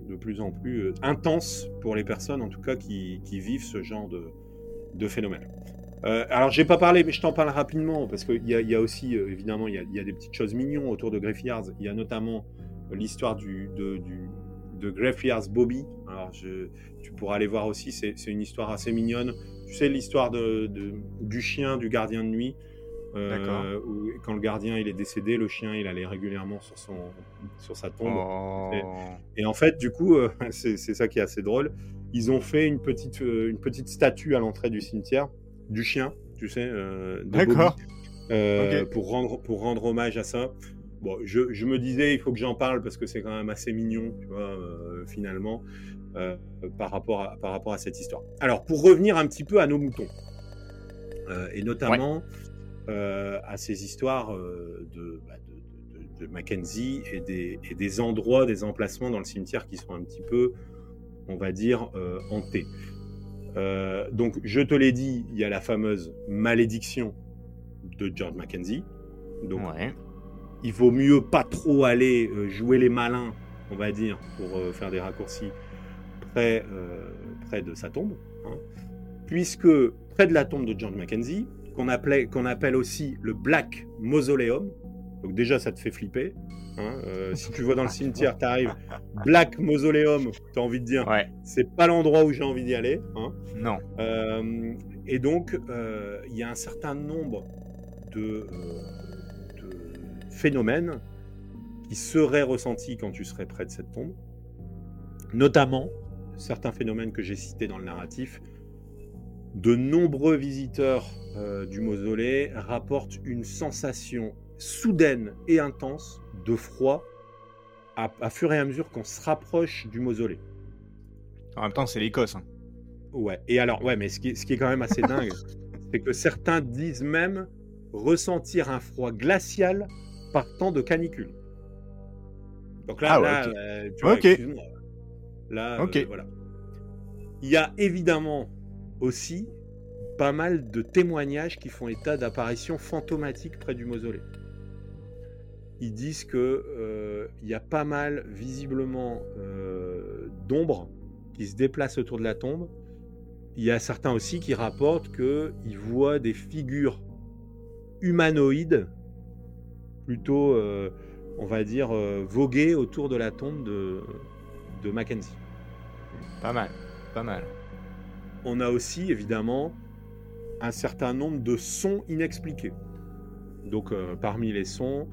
de plus, en plus euh, intense pour les personnes, en tout cas, qui, qui vivent ce genre de, de phénomène. Euh, alors, j'ai pas parlé, mais je t'en parle rapidement, parce qu'il y, y, a aussi, euh, évidemment, il y, y, a des petites choses mignonnes autour de Greyfriars. Il y a notamment l'histoire du, de, du, de Greyfriars Bobby. Alors, je, tu pourras aller voir aussi, c'est une histoire assez mignonne. Tu sais l'histoire de, du chien du gardien de nuit. Euh, où, quand le gardien il est décédé, le chien il allait régulièrement sur, son, sur sa tombe. Oh. Et, en fait, du coup, euh, c'est ça qui est assez drôle. Ils ont fait une petite, euh, une petite statue à l'entrée du cimetière du chien, tu sais, D'accord. pour, rendre, pour rendre hommage à ça. Je, me disais, il faut que j'en parle parce que c'est quand même assez mignon, vois, finalement. Euh, par, rapport à, cette histoire. Alors, pour revenir un petit peu à nos moutons, euh, et notamment euh, à ces histoires bah, de, de, Mackenzie et des, endroits, des emplacements dans le cimetière qui sont un petit peu, on va dire, hantés. donc, je te l'ai dit, il y a la fameuse malédiction de George Mackenzie. Donc, il vaut mieux pas trop aller jouer les malins, on va dire, pour faire des raccourcis, près, euh, près de sa tombe, hein, puisque près de la tombe de John Mackenzie, qu'on appelle aussi le Black Mausoleum. Donc déjà, ça te fait flipper. Hein, euh, si tu vois dans le cimetière, tu arrives Black Mausoleum, tu as envie de dire, ouais. c'est pas l'endroit où j'ai envie d'y aller. Hein. Non. Euh, et donc, euh, il y a un certain nombre de, phénomènes qui seraient ressentis quand tu serais près de cette tombe. Notamment, certains phénomènes que j'ai cités dans le narratif, de nombreux visiteurs euh, du mausolée rapportent une sensation soudaine et intense de froid à, à fur et à mesure qu'on se rapproche du mausolée. En même temps, c'est l'Écosse. Hein. Ouais, et alors, ouais, mais ce qui, ce qui est quand même assez dingue, c'est que certains disent même ressentir un froid glacial partant de canicule. Donc là, Ah ouais, là, ok. euh, tu vois. Là, euh, voilà. Il y a évidemment aussi pas mal de témoignages qui font état d'apparitions fantomatiques près du mausolée. Ils disent que euh, il y a pas mal visiblement d'ombres qui se déplacent autour de la tombe. Il y a certains aussi qui rapportent qu'ils voient des figures humanoïdes plutôt, euh, on va dire, euh, voguer autour de la tombe de, de Mackenzie. Pas mal. Pas mal. On a aussi évidemment un certain nombre de sons inexpliqués. Donc euh, parmi les sons,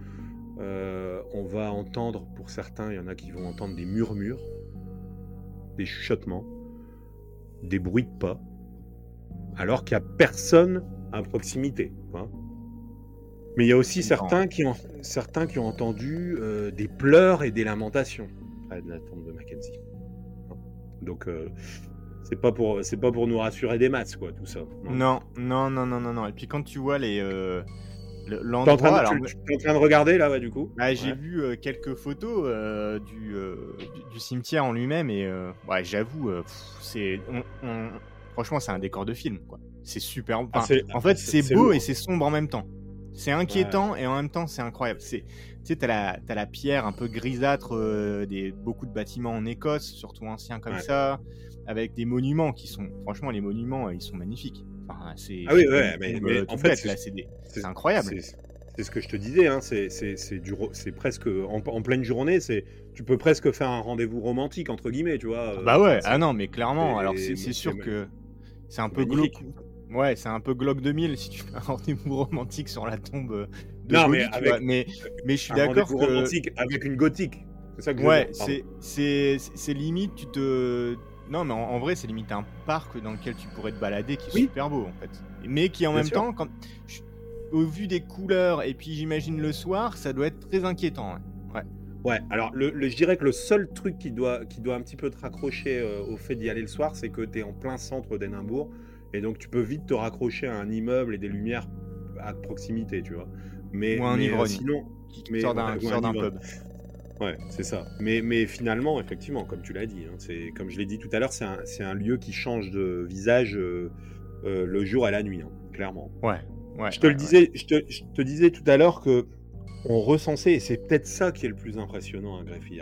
euh, on va entendre, pour certains, il y en a qui vont entendre des murmures, des chuchotements, des bruits de pas, alors qu'il n'y a personne à proximité. Mais il y a aussi certains qui, ont, certains qui ont entendu euh, des pleurs et des lamentations de la tombe de Mackenzie. Donc euh, c'est pas pour pas pour nous rassurer des maths quoi tout ça. Non, non, non, non, non, non. Et puis quand tu vois les euh, le- T'es en, l'endroit, alors, en train de regarder là ouais du coup? bah, j'ai Ouais. vu euh, quelques photos euh, du, du, cimetière en lui-même et ouais, j'avoue, c'est on- on- franchement c'est un décor de film quoi. C'est super. Ah, enfin, en fait, c'est- beau et c'est sombre en même temps. C'est inquiétant et en même temps c'est incroyable. C'est tu sais, t'as la, la pierre un peu grisâtre euh, des beaucoup de bâtiments en Écosse, surtout anciens comme Ouais. ça, avec des monuments qui sont, franchement, les monuments, euh, ils sont magnifiques. Enfin, c'est. Ah oui, ouais, mais- en fait, c'est- incroyable. C'est ce que je te disais, hein, c'est presque en, en pleine journée, c'est tu peux presque faire un rendez-vous romantique entre guillemets, tu vois. euh, Bah ouais, ah non, mais clairement, alors c'est sûr que c'est un peu glauque. Ouais, c'est un peu Glock 2000 si tu fais un rendez-vous romantique sur la tombe euh, de Non, mais avec- mais, mais je suis d'accord que. romantique avec une gothique. C'est ça que Ouais, c'est c'est c'est limite tu te non mais en, en vrai c'est limite un parc dans lequel tu pourrais te balader qui est Oui. super beau en fait. Mais qui en Bien même sûr. temps quand je- au vu des couleurs et puis j'imagine le soir, ça doit être très inquiétant. ouais. Ouais, alors le, le- je dirais que le seul truc qui doit, qui doit un petit peu te raccrocher euh, au fait d'y aller le soir, c'est que tu es en plein centre d'Édimbourg et donc tu peux vite te raccrocher à un immeuble et des lumières à proximité, tu vois. Mais, Ou un mais, euh, ivrogne. sinon, Qui Mais- sort d'un pub. Ouais, c'est ça. Mais, mais finalement, effectivement, comme tu l'as dit, hein, c'est comme je l'ai dit tout à l'heure, c'est un, un lieu qui change de visage euh, euh, le jour et la nuit, hein, clairement. Ouais. Ouais. je te le ouais, disais, je te, je te disais tout à l'heure que on recensait, et c'est peut-être ça qui est le plus impressionnant à Greffy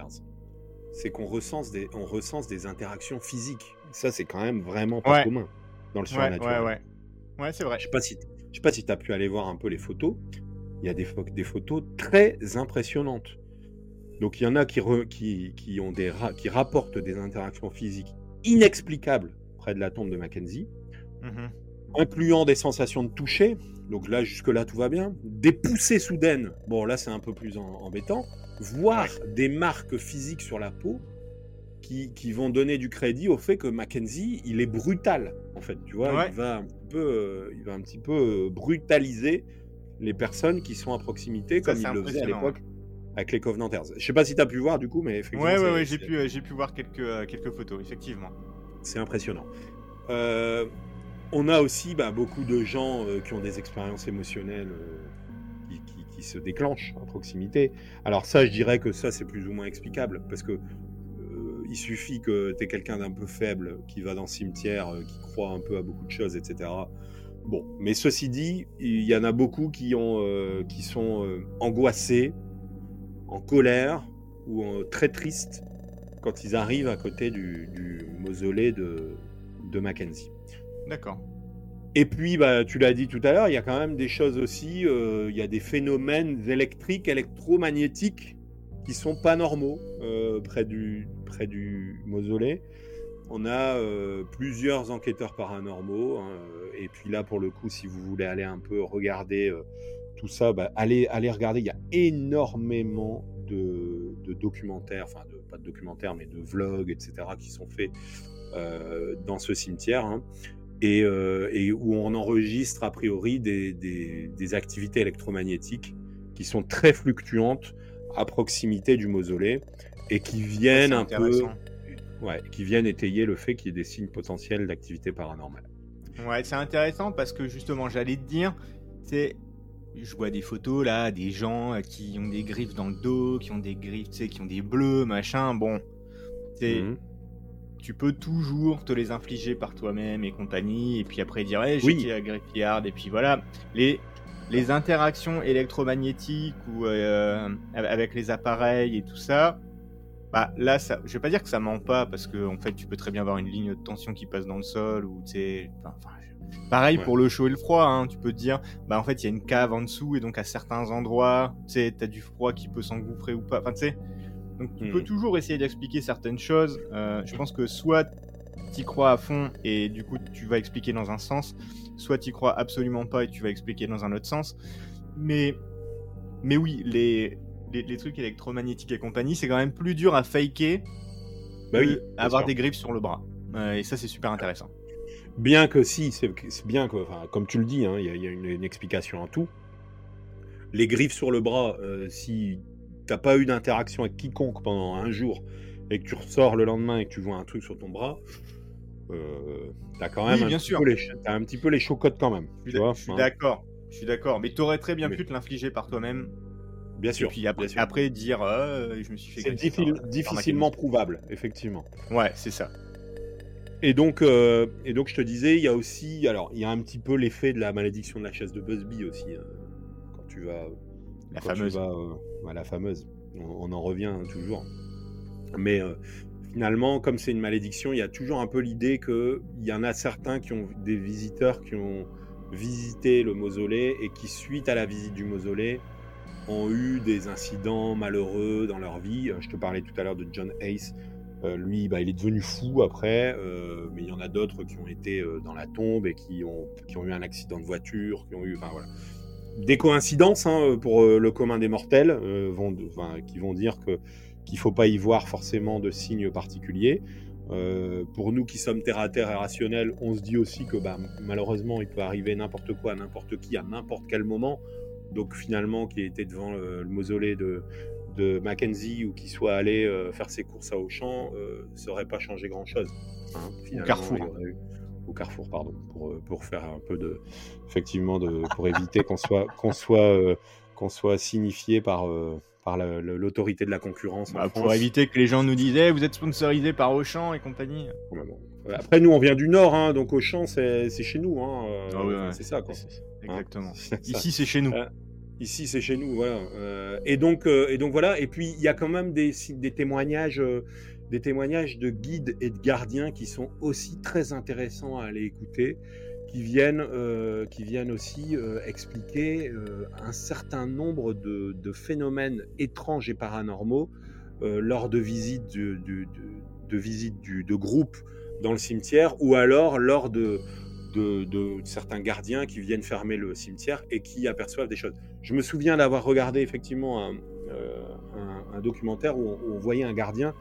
c'est qu'on recense des, on recense des interactions physiques. Ça, c'est quand même vraiment pas Ouais. commun dans le ouais, surnaturel. ouais, ouais. Ouais, c'est vrai. Je sais pas si, je sais pas si tu as pu aller voir un peu les photos. Il y a des, des photos très impressionnantes. Donc il y en a qui, re- qui, qui ont des ra- qui rapportent des interactions physiques inexplicables près de la tombe de Mackenzie, Mhm. incluant des sensations de toucher. Donc là jusque là tout va bien. Des poussées soudaines. Bon là c'est un peu plus en- embêtant. Voire des marques physiques sur la peau qui, qui vont donner du crédit au fait que Mackenzie, il est brutal, en fait. Tu vois, Ouais. il, va un petit peu, euh, il va un petit peu euh, brutaliser les personnes qui sont à proximité, Ça, comme il le faisait à l'époque avec les Covenanters. Je sais pas si tu as pu voir, du coup, mais effectivement, Ouais, ouais, j'ai pu, euh, j'ai pu voir quelques, euh, quelques photos, effectivement. c'est impressionnant. Euh, on a aussi bah, beaucoup de gens euh, qui ont des expériences émotionnelles euh, qui, qui- qui se déclenchent à proximité. Alors ça, je dirais que ça, c'est plus ou moins explicable, parce que euh, il suffit que tu es quelqu'un d'un peu faible qui va dans le cimetière, euh, qui croit un peu à beaucoup de choses, etc. Bon, mais ceci dit, il y en a beaucoup qui, ont, euh, qui sont euh, angoissés, en colère ou en- très tristes quand ils arrivent à côté du, du mausolée de, de Mackenzie. D'accord. Et puis, bah, tu l'as dit tout à l'heure, il y a quand même des choses aussi, euh, il y a des phénomènes électriques, électromagnétiques qui sont pas normaux euh, près, du, près du mausolée. On a euh, plusieurs enquêteurs paranormaux. Hein, et puis là, pour le coup, si vous voulez aller un peu regarder tout ça, bah, allez, allez regarder. Il y a énormément de, documentaires, enfin, de, pas de documentaires, mais de vlogs, etc., qui sont faits dans ce cimetière. Hein. Euh, et, où on enregistre a priori des, activités électromagnétiques qui sont très fluctuantes à proximité du mausolée et qui viennent un peu ouais, qui viennent étayer le fait qu'il y ait des signes potentiels d'activité paranormale. Ouais, c'est intéressant parce que justement, j'allais te dire, c'est je vois des photos là, des gens euh, qui ont des griffes dans le dos, qui ont des griffes, tu sais, qui ont des bleus, machin. Bon, c'est mmh tu peux toujours te les infliger par toi-même et compagnie, et puis après dire hey, j'ai oui. à Griffiard, et puis voilà. Les, les interactions électromagnétiques ou euh, avec les appareils et tout ça, bah là, ça, je vais pas dire que ça ment pas, parce que en fait, tu peux très bien avoir une ligne de tension qui passe dans le sol, ou tu sais, enfin, pareil pour le chaud et le froid, hein, tu peux te dire, bah en fait, il y a une cave en dessous, et donc à certains endroits, tu sais, t'as du froid qui peut s'engouffrer ou pas, enfin tu sais, donc tu peux hmm. toujours essayer d'expliquer certaines choses. Euh, je pense que soit tu crois à fond et du coup tu vas expliquer dans un sens, soit tu crois absolument pas et tu vas expliquer dans un autre sens. Mais, mais oui, les, les, trucs électromagnétiques et compagnie, c'est quand même plus dur à faker bah oui, avoir des griffes sur le bras. Euh, et ça, c'est super intéressant. Bien que si, c'est bien que, comme tu le dis, hein, il y, a, une, explication à tout. Les griffes sur le bras, euh, si t'as pas eu d'interaction avec quiconque pendant un jour et que tu ressors le lendemain et que tu vois un truc sur ton bras, euh, t'as quand même un, petit Peu les, as un petit peu les chocottes quand même. Je suis d'accord, je suis d'accord, mais t'aurais très bien pu te l'infliger par toi-même. Bien sûr. Et puis après, après dire, euh, je me suis fait. C'est difficilement prouvable, effectivement. Ouais, c'est ça. Et donc, euh, et donc, je te disais, il y a aussi, alors, il y a un petit peu l'effet de la malédiction de la chaise de Busby aussi, hein, quand tu vas la fameuse. Euh, la fameuse. On, en revient hein, toujours. Mais finalement, comme c'est une malédiction, il y a toujours un peu l'idée qu'il y en a certains qui ont des visiteurs qui ont visité le mausolée et qui, suite à la visite du mausolée, ont eu des incidents malheureux dans leur vie. Euh, je te parlais tout à l'heure de John Hayes. lui, bah, il est devenu fou après, mais il y en a d'autres qui ont été dans la tombe et qui ont, qui ont eu un accident de voiture, qui ont eu, enfin voilà, des coïncidences hein, pour euh, le commun des mortels euh, qui vont dire que qu'il faut pas y voir forcément de signes particuliers. Euh, pour nous qui sommes terre à terre et rationnels, on se dit aussi que bah, malheureusement il peut arriver n'importe quoi à n'importe qui à n'importe quel moment. Donc finalement qui était devant le, mausolée de, de Mackenzie ou qui soit allé faire ses courses à Auchan, ça n'aurait pas changé grand chose. Hein, Carrefour au Carrefour, pardon, pour, euh, pour faire un peu de, effectivement, de, pour éviter qu'on soit, qu'on soit, euh, qu'on soit signifié par, euh, par l'autorité de la concurrence. Bah, pour éviter que les gens nous disaient eh, vous êtes sponsorisé par Auchan et compagnie. Après, nous, on vient du Nord, hein, donc Auchan, c'est chez nous. Hein, ah c'est ça, quoi. Exactement. Ici, c'est chez nous. Ici, c'est chez nous, voilà. et, donc, et donc, voilà. Et puis, il y a quand même des, des témoignages des témoignages de guides et de gardiens qui sont aussi très intéressants à aller écouter, qui viennent, euh, qui viennent aussi euh, expliquer euh, un certain nombre de, phénomènes étranges et paranormaux lors de visites, de, de, de groupes dans le cimetière ou alors lors de, certains gardiens qui viennent fermer le cimetière et qui aperçoivent des choses. Je me souviens d'avoir regardé effectivement un, documentaire où on, voyait un gardien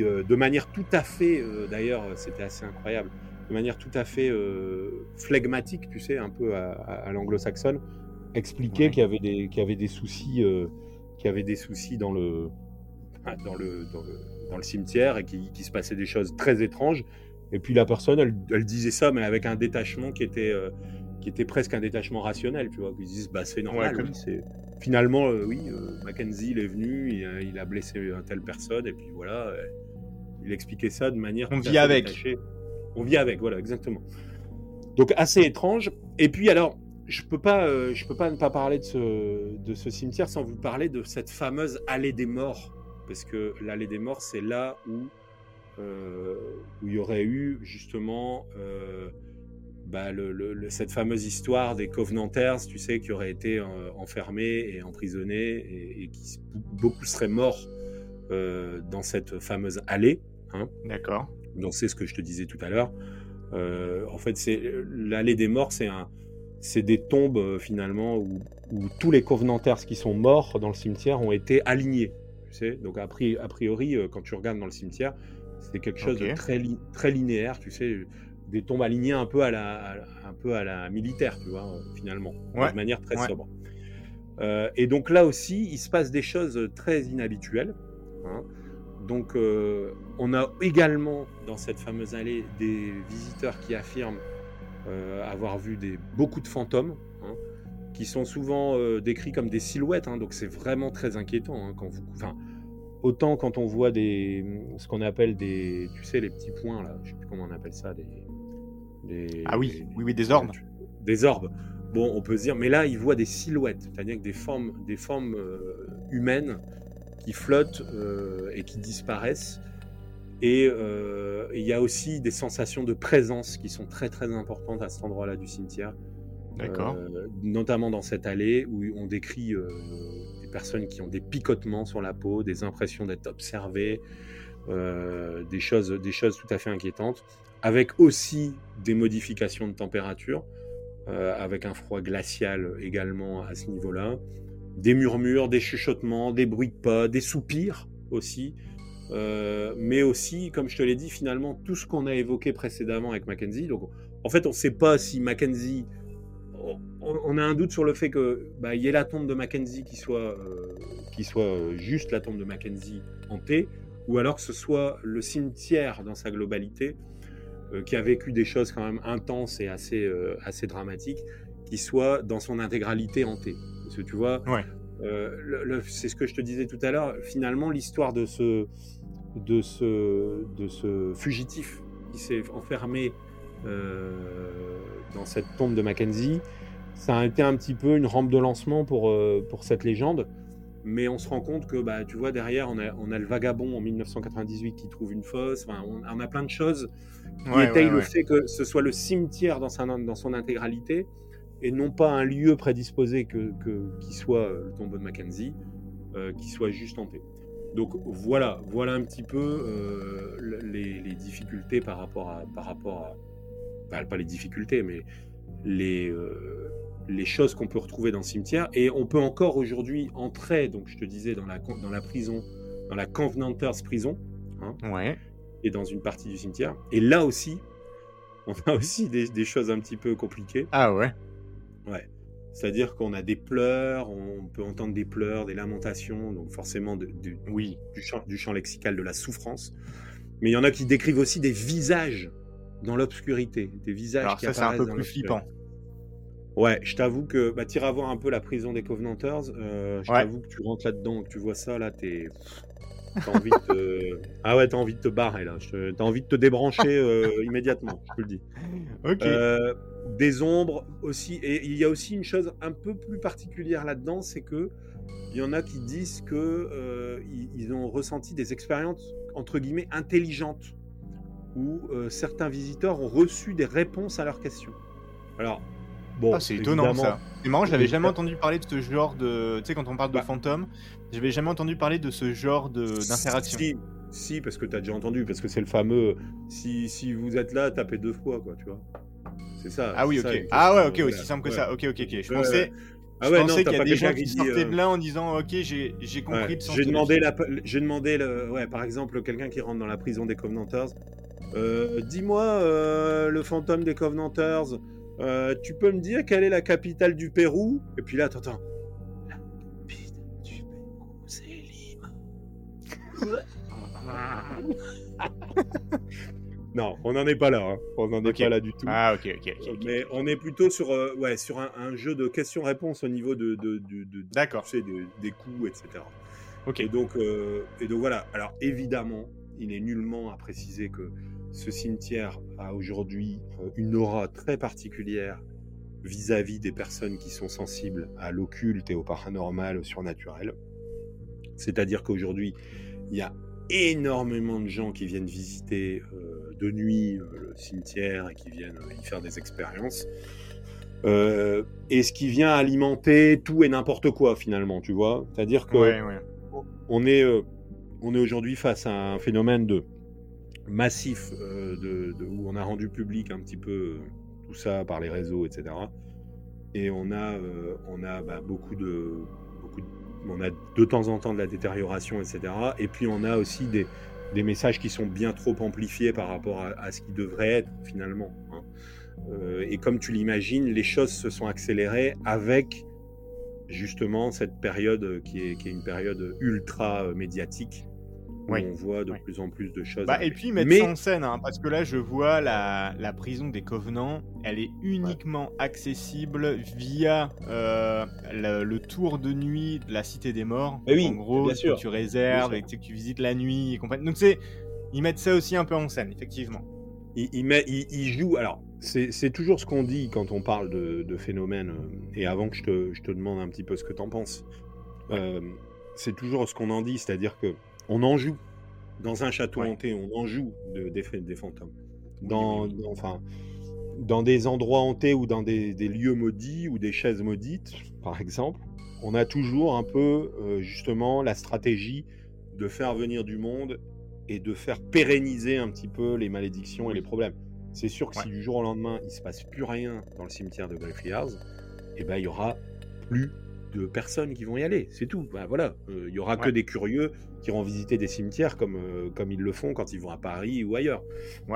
euh, de manière tout à fait, d'ailleurs, c'était assez incroyable, de manière tout à fait euh, flegmatique, tu sais, un peu à, l'anglo-saxonne, expliquait qu'il y avait des, qu'il y avait des soucis, qu'il y avait des soucis dans le, dans le, dans le, cimetière et qu'il se passait des choses très étranges. Et puis la personne, elle, disait ça, mais avec un détachement qui était, qui était presque un détachement rationnel, tu vois. Ils disent, bah c'est normal, c'est finalement, euh, oui, euh, Mackenzie, il est venu, il a, blessé une telle personne, et puis voilà, euh, il expliquait ça de manière. On vit avec. On vit avec, voilà, exactement. Donc assez étrange. Et puis alors, je peux je peux pas ne pas parler de ce, cimetière sans vous parler de cette fameuse allée des morts, parce que l'allée des morts, c'est là où où il y aurait eu justement bah, le, cette fameuse histoire des Covenanters, tu sais, qui auraient été enfermés et emprisonnés et, qui beaucoup seraient morts dans cette fameuse allée. Hein. D'accord. Donc c'est ce que je te disais tout à l'heure. en fait, c'est l'allée des morts, c'est un, c'est des tombes finalement où, où, tous les Covenanters qui sont morts dans le cimetière ont été alignés. Tu sais Donc a priori, quand tu regardes dans le cimetière, c'est quelque chose de très, très linéaire, tu sais, des tombes alignées un peu à la, un peu à la militaire, tu vois, finalement, de manière très sobre. Euh, et donc là aussi, il se passe des choses très inhabituelles. Hein. Donc, euh, on a également dans cette fameuse allée des visiteurs qui affirment euh, avoir vu des, beaucoup de fantômes, hein, qui sont souvent décrits comme des silhouettes. Hein. donc, c'est vraiment très inquiétant quand vous. Autant quand on voit des, ce qu'on appelle des, tu sais, les petits points là, je sais plus comment on appelle ça, des, ah oui, oui, oui, des orbes, des orbes. Bon, on peut se dire, mais là, il voit des silhouettes, c'est-à-dire des formes, des formes euh, humaines qui flottent euh, et qui disparaissent. Et euh, il y a aussi des sensations de présence qui sont très très importantes à cet endroit-là du cimetière. D'accord. notamment dans cette allée où on décrit personnes qui ont des picotements sur la peau, des impressions d'être observées, euh, des, choses, des choses tout à fait inquiétantes, avec aussi des modifications de température, euh, avec un froid glacial également à ce niveau-là, des murmures, des chuchotements, des bruits de pas, des soupirs aussi, euh, mais aussi, comme je te l'ai dit, finalement, tout ce qu'on a évoqué précédemment avec Mackenzie. Donc, en fait, on ne sait pas si Mackenzie on, a un doute sur le fait que bah, y ait la tombe de Mackenzie qui soit, euh, qui soit euh, juste la tombe de Mackenzie hantée, ou alors que ce soit le cimetière dans sa globalité, qui a vécu des choses quand même intenses et assez, assez dramatiques, qui soit dans son intégralité hanté. Parce que tu vois, c'est ce que je te disais tout à l'heure, finalement l'histoire de ce, de, ce, de ce fugitif qui s'est enfermé dans cette tombe de Mackenzie, ça a été un petit peu une rampe de lancement pour, euh, pour cette légende. Mais on se rend compte que, bah, tu vois, derrière, on a, on a le vagabond en 1998 qui trouve une fosse. Enfin, on, a plein de choses qui étayent le fait que ce soit le cimetière dans, sa, dans son intégralité et non pas un lieu prédisposé que, que, qui soit le tombeau de Mackenzie, euh, qui soit juste hanté. Donc voilà, voilà un petit peu euh, les, les, difficultés par rapport à, par rapport à, bah, pas les difficultés, mais les, euh, les choses qu'on peut retrouver dans le cimetière. Et on peut encore aujourd'hui entrer, donc je te disais, dans la, dans la prison, dans la Covenanters prison, hein, ouais. et dans une partie du cimetière. Et là aussi, on a aussi des, choses un petit peu compliquées. Ah ouais Ouais. C'est-à-dire qu'on a des pleurs, on peut entendre des pleurs, des lamentations, donc forcément de, oui. du, champ, du champ lexical de la souffrance. Mais il y en a qui décrivent aussi des visages dans l'obscurité, des visages Alors qui ça, c'est un peu plus flippant. Ouais, je t'avoue que bah, tu iras voir un peu la prison des Covenanters. Euh, je t'avoue que tu rentres là-dedans, que tu vois ça, là, t'es. T'as envie de te... Ah ouais, t'as envie de te barrer là. T'as envie de te débrancher euh, immédiatement, je te le dis. Ok. Euh, des ombres aussi. Et il y a aussi une chose un peu plus particulière là-dedans, c'est que il y en a qui disent que ils ont ressenti des expériences entre guillemets intelligentes où certains visiteurs ont reçu des réponses à leurs questions. Alors, Bon, ah, c'est étonnant ça. C'est marrant, je n'avais jamais entendu parler de ce genre de. Tu sais, quand on parle de bah. fantômes, je n'avais jamais entendu parler de ce genre d'interaction. Si, si, parce que tu as déjà entendu, parce que c'est le fameux. Si, si vous êtes là, tapez deux fois, quoi, tu vois. C'est ça. Ah oui, ok. ah ouais, ok, aussi simple que ça. Ok, ok, ok. Je pensais. Ah ouais, je pensais qu'il y a des gens qui sortaient de euh, là en disant ok j'ai compris j'ai demandé la j'ai demandé le ouais par exemple quelqu'un qui rentre dans la prison des Covenanters euh, dis-moi euh, le fantôme des Covenanters euh, tu peux me dire quelle est la capitale du Pérou Et puis là, t'entends. La capitale du Pérou, c'est Lima. non, on n'en est pas là. Hein. On n'en est pas là du tout. Ah, ok, ok. Mais on est plutôt sur, euh, ouais, sur un, jeu de questions-réponses au niveau de, de, D'accord. Tu sais, des coups, etc. Ok. Et donc, euh, et donc voilà. Alors évidemment, il est nullement à préciser que ce cimetière a aujourd'hui euh, une aura très particulière vis-à-vis des personnes qui sont sensibles à l'occulte et au paranormal, au surnaturel. C'est-à-dire qu'aujourd'hui, il y a énormément de gens qui viennent visiter euh, de nuit le cimetière et qui viennent y faire des expériences. et ce qui vient alimenter tout et n'importe quoi finalement, tu vois. C'est-à-dire que on est, on est aujourd'hui face à un phénomène de massif de, où on a rendu public un petit peu tout ça par les réseaux, etc. Et on a, on a bah, beaucoup de, beaucoup on a de temps en temps de la détérioration, etc. Et puis on a aussi des, des messages qui sont bien trop amplifiés par rapport à, ce qui devrait être finalement. Hein. Euh, et comme tu l'imagines, les choses se sont accélérées avec justement cette période qui est, qui est une période ultra médiatique on voit de plus en plus de choses. Bah, et puis mettre ça en scène, hein, parce que là je vois la, la, prison des Covenants, elle est uniquement accessible via euh, le, tour de nuit de la Cité des Morts. oui, en gros, que tu réserves et que tu visites la nuit et compagnie. Donc c'est, ils mettent ça aussi un peu en scène, effectivement. Ils, jouent. Alors, c'est toujours ce qu'on dit quand on parle de, de phénomènes. Euh, et avant que je te, je te, demande un petit peu ce que tu en penses, euh, c'est toujours ce qu'on en dit, c'est-à-dire que on en joue. Dans un château hanté, on en joue de, des, des fantômes. Dans, enfin, dans des endroits hantés ou dans des, lieux maudits ou des chaises maudites, par exemple, on a toujours un peu euh, justement la stratégie de faire venir du monde et de faire pérenniser un petit peu les malédictions et les problèmes. C'est sûr que si du jour au lendemain il se passe plus rien dans le cimetière de Greyfriars, eh ben il y aura plus de personnes qui vont y aller, c'est tout. Ben, voilà, euh, il y aura que des curieux qui iront visiter des cimetières comme, euh, comme ils le font quand ils vont à Paris ou ailleurs.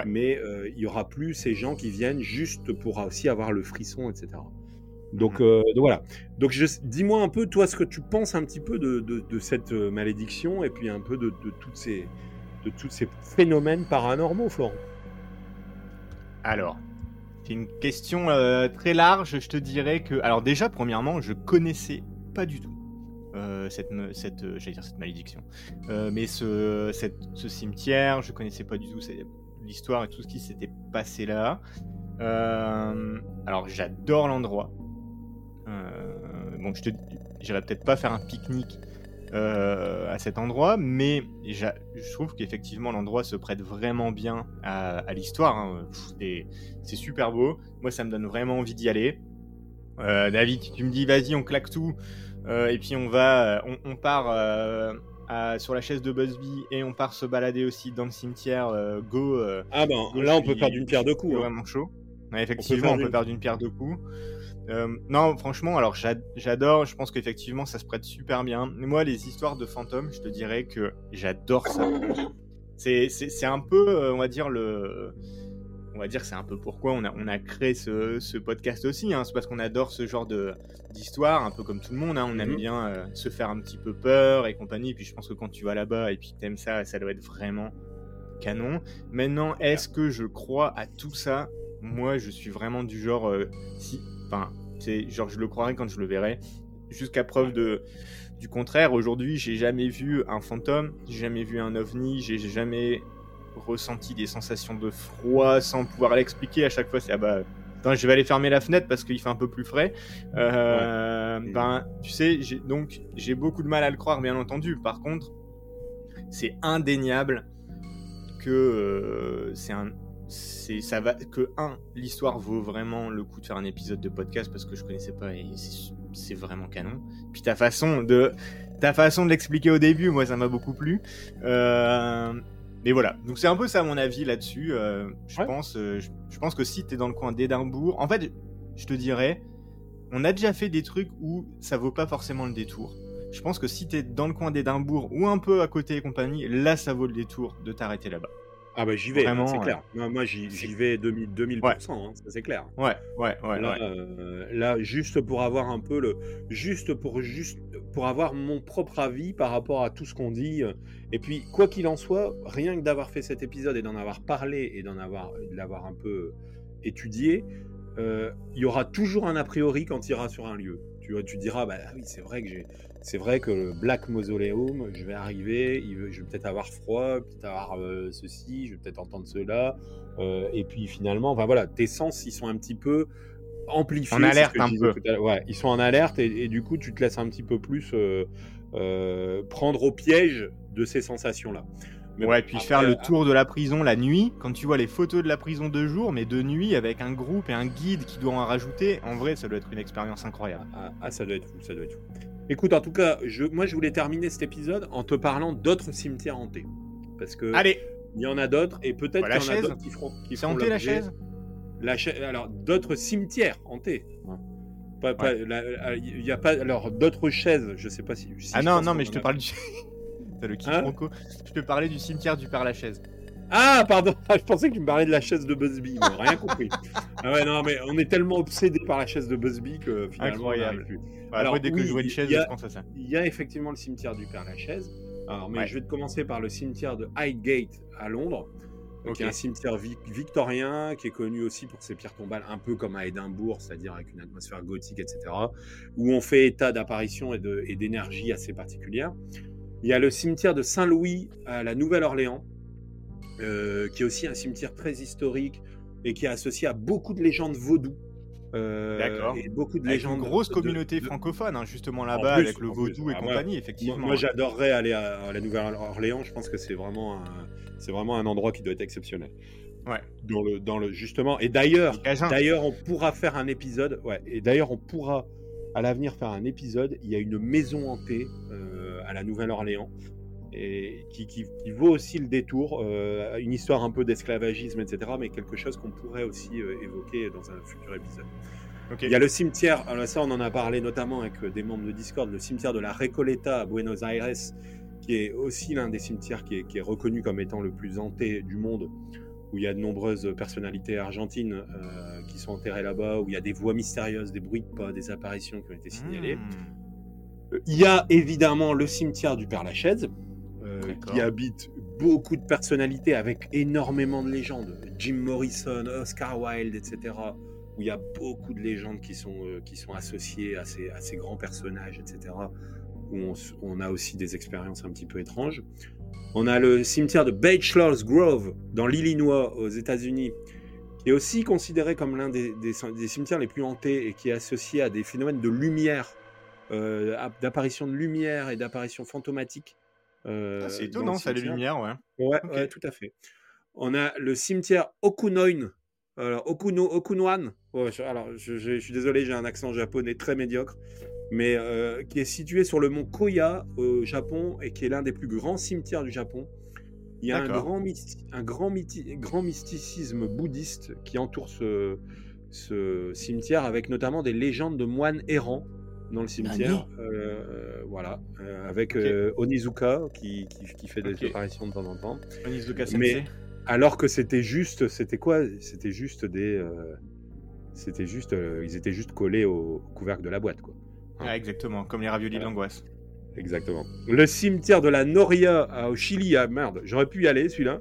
Mais euh, il y aura plus ces gens qui viennent juste pour aussi avoir le frisson, etc. Donc, mmh. voilà. Donc dis-moi un peu, toi, ce que tu penses un petit peu de, de, cette malédiction et puis un peu de, de, toutes ces, de tous ces phénomènes paranormaux, Florent. Alors, c'est une question euh, très large. Je te dirais que, alors déjà, premièrement, je connaissais pas du tout euh, cette, cette, euh, dire cette malédiction, mais ce, cette, ce cimetière, je connaissais pas du tout l'histoire et tout ce qui s'était passé là. alors j'adore l'endroit. bon, je te, j'irai peut-être pas faire un pique-nique euh, à cet endroit, mais je trouve qu'effectivement l'endroit se prête vraiment bien à, l'histoire. Hein. C'est super beau. Moi, ça me donne vraiment envie d'y aller. Euh, David, tu me dis vas-y, on claque tout, euh, et puis on va, on, part sur la chaise de Busby et on part se balader aussi dans le cimetière. go. ah ben là, on peut faire d'une pierre deux coups. Hein. Vraiment chaud. effectivement, on peut faire d'une pierre deux coups. Euh, non, franchement, alors j'adore, je pense qu'effectivement ça se prête super bien. Moi, les histoires de fantômes, je te dirais que j'adore ça. C'est un peu, euh, on va dire, le. On va dire c'est un peu pourquoi on a, on a créé ce, ce podcast aussi. Hein. C'est parce qu'on adore ce genre d'histoire, un peu comme tout le monde. Hein. On aime mhm. bien euh, se faire un petit peu peur et compagnie. Puis je pense que quand tu vas là-bas et puis que t'aimes ça, ça doit être vraiment canon. Maintenant, est-ce que je crois à tout ça? Moi, je suis vraiment du genre. si Enfin, c'est genre je le croirais quand je le verrai. Jusqu'à preuve de du contraire, aujourd'hui, j'ai jamais vu un fantôme, j'ai jamais vu un ovni, j'ai jamais ressenti des sensations de froid sans pouvoir l'expliquer. À chaque fois, c'est ah bah attends, je vais aller fermer la fenêtre parce qu'il fait un peu plus frais. Euh, ben, tu sais, donc j'ai beaucoup de mal à le croire, bien entendu. Par contre, c'est indéniable que euh, c'est un c'est ça va que un l'histoire vaut vraiment le coup de faire un épisode de podcast parce que je connaissais pas et c'est vraiment canon puis ta façon de ta façon de l'expliquer au début moi ça m'a beaucoup plu euh, mais voilà donc c'est un peu ça mon avis là-dessus euh, je pense euh, je, pense que si t'es dans le coin d'Édimbourg en fait je te dirais on a déjà fait des trucs où ça vaut pas forcément le détour. Je pense que si t'es dans le coin d'Édimbourg ou un peu à côté et compagnie là ça vaut le détour de t'arrêter là-bas ah bah j'y vais, c'est clair. Moi, j'y vais 2000, 2000% hein, c'est clair. Ouais, ouais, ouais. Là, euh, là, juste pour avoir un peu le, juste pour juste pour avoir mon propre avis par rapport à tout ce qu'on dit. Euh, et puis quoi qu'il en soit, rien que d'avoir fait cet épisode et d'en avoir parlé et d'en avoir, de l'avoir un peu étudié, euh, il y aura toujours un a priori quand il ira sur un lieu. Tu vois, tu diras, bah oui, c'est vrai que j'ai c'est vrai que le Black Mausoleum, je vais arriver, je vais peut-être avoir froid, peut-être avoir euh, ceci, je vais peut-être entendre cela. Euh, et puis finalement, enfin voilà, tes sens, ils sont un petit peu amplifiés. En alerte un peu. Ouais, ils sont en alerte et, du coup, tu te laisses un petit peu plus euh, prendre au piège de ces sensations-là. ouais, puis faire le tour de la prison la nuit, quand tu vois les photos de la prison de jour, mais de nuit avec un groupe et un guide qui doit en rajouter, en vrai, ça doit être une expérience incroyable. Ah, ah, ça doit être fou, ça doit être fou. Écoute, en tout cas, je, moi je voulais terminer cet épisode en te parlant d'autres cimetières hantés. Parce que. Allez Il y en a d'autres, et peut-être qu'il y en a d'autres qui feront. C'est hanté la chaise la Alors, d'autres cimetières hantés. Hein. Il y a pas. Alors, d'autres chaises, je sais pas si. ah non, non, mais je te parle du. le hein Je te parlais du cimetière du Père Lachaise. Ah, pardon, je pensais que tu me parlais de la chaise de Busby, rien compris. ah ouais, non, mais on est tellement obsédé par la chaise de Busby que finalement. Incroyable. Alors, dès que je vois une chaise, je pense à ça. Il y a effectivement le cimetière du Père Lachaise. Alors, mais je vais te commencer par le cimetière de Highgate à Londres, qui est un cimetière victorien, qui est connu aussi pour ses pierres tombales, un peu comme à Édimbourg, c'est-à-dire avec une atmosphère gothique, etc., où on fait état d'apparition et d'énergie assez particulière. Il y a le cimetière de Saint-Louis à la Nouvelle-Orléans, euh, qui est aussi un cimetière très historique et qui est associé à beaucoup de légendes vaudou. Euh, D'accord. Et beaucoup de légendes. Une grosse communauté francophone, hein, justement là-bas, avec le vaudou et ah, compagnie, effectivement. Moi, j'adorerais aller à, la Nouvelle-Orléans. Je pense que c'est vraiment, un, c'est vraiment un endroit qui doit être exceptionnel. Ouais. Dans le, dans le, justement. Et d'ailleurs, d'ailleurs, on pourra faire un épisode. Ouais. Et d'ailleurs, on pourra à l'avenir faire un épisode. Il y a une maison hantée euh, à la Nouvelle-Orléans et qui, qui, vaut aussi le détour, euh, une histoire un peu d'esclavagisme, etc., mais quelque chose qu'on pourrait aussi euh, évoquer dans un futur épisode. Il y a le cimetière, alors ça on en a parlé notamment avec des membres de Discord, le cimetière de la Recoleta à Buenos Aires, qui est aussi l'un des cimetières qui est, qui est, reconnu comme étant le plus hanté du monde, où il y a de nombreuses personnalités argentines qui sont enterrées là-bas, où il y a des voix mystérieuses, des bruits de pas, des apparitions qui ont été signalées. Hmm. Il y a évidemment le cimetière du Père Lachaise, euh, qui habite beaucoup de personnalités avec énormément de légendes. Jim Morrison, Oscar Wilde, etc. Où il y a beaucoup de légendes qui sont, euh, qui sont associées à ces, à ces grands personnages, etc. Où on, a aussi des expériences un petit peu étranges. On a le cimetière de Bachelor's Grove dans l'Illinois aux États-Unis, qui est aussi considéré comme l'un des, des, cimetières les plus hantés et qui est associé à des phénomènes de lumière, euh, d'apparition de lumière et d'apparition fantomatique. Euh, ah, c'est étonnant, ça, les lumières, ouais. Ouais, tout à fait. On a le cimetière Okunoin, alors, Okuno, Okunoan. alors, je, suis désolé, j'ai un accent japonais très médiocre, mais euh, qui est situé sur le mont Koya au Japon et qui est l'un des plus grands cimetières du Japon. Il y a un grand, un grand, grand mysticisme bouddhiste qui entoure ce, ce, cimetière, avec notamment des légendes de moines errants dans le cimetière. Euh, voilà, euh, avec euh, Onizuka qui, qui, fait des apparitions de temps en temps. Onizuka Mais alors que c'était juste, c'était quoi? C'était juste des, c'était juste, ils étaient juste collés au, couvercle de la boîte, quoi. Hein. Ah, exactement, comme les raviolis d'angoisse. Exactement. Le cimetière de la Noria au Chili, ah merde, j'aurais pu y aller celui-là,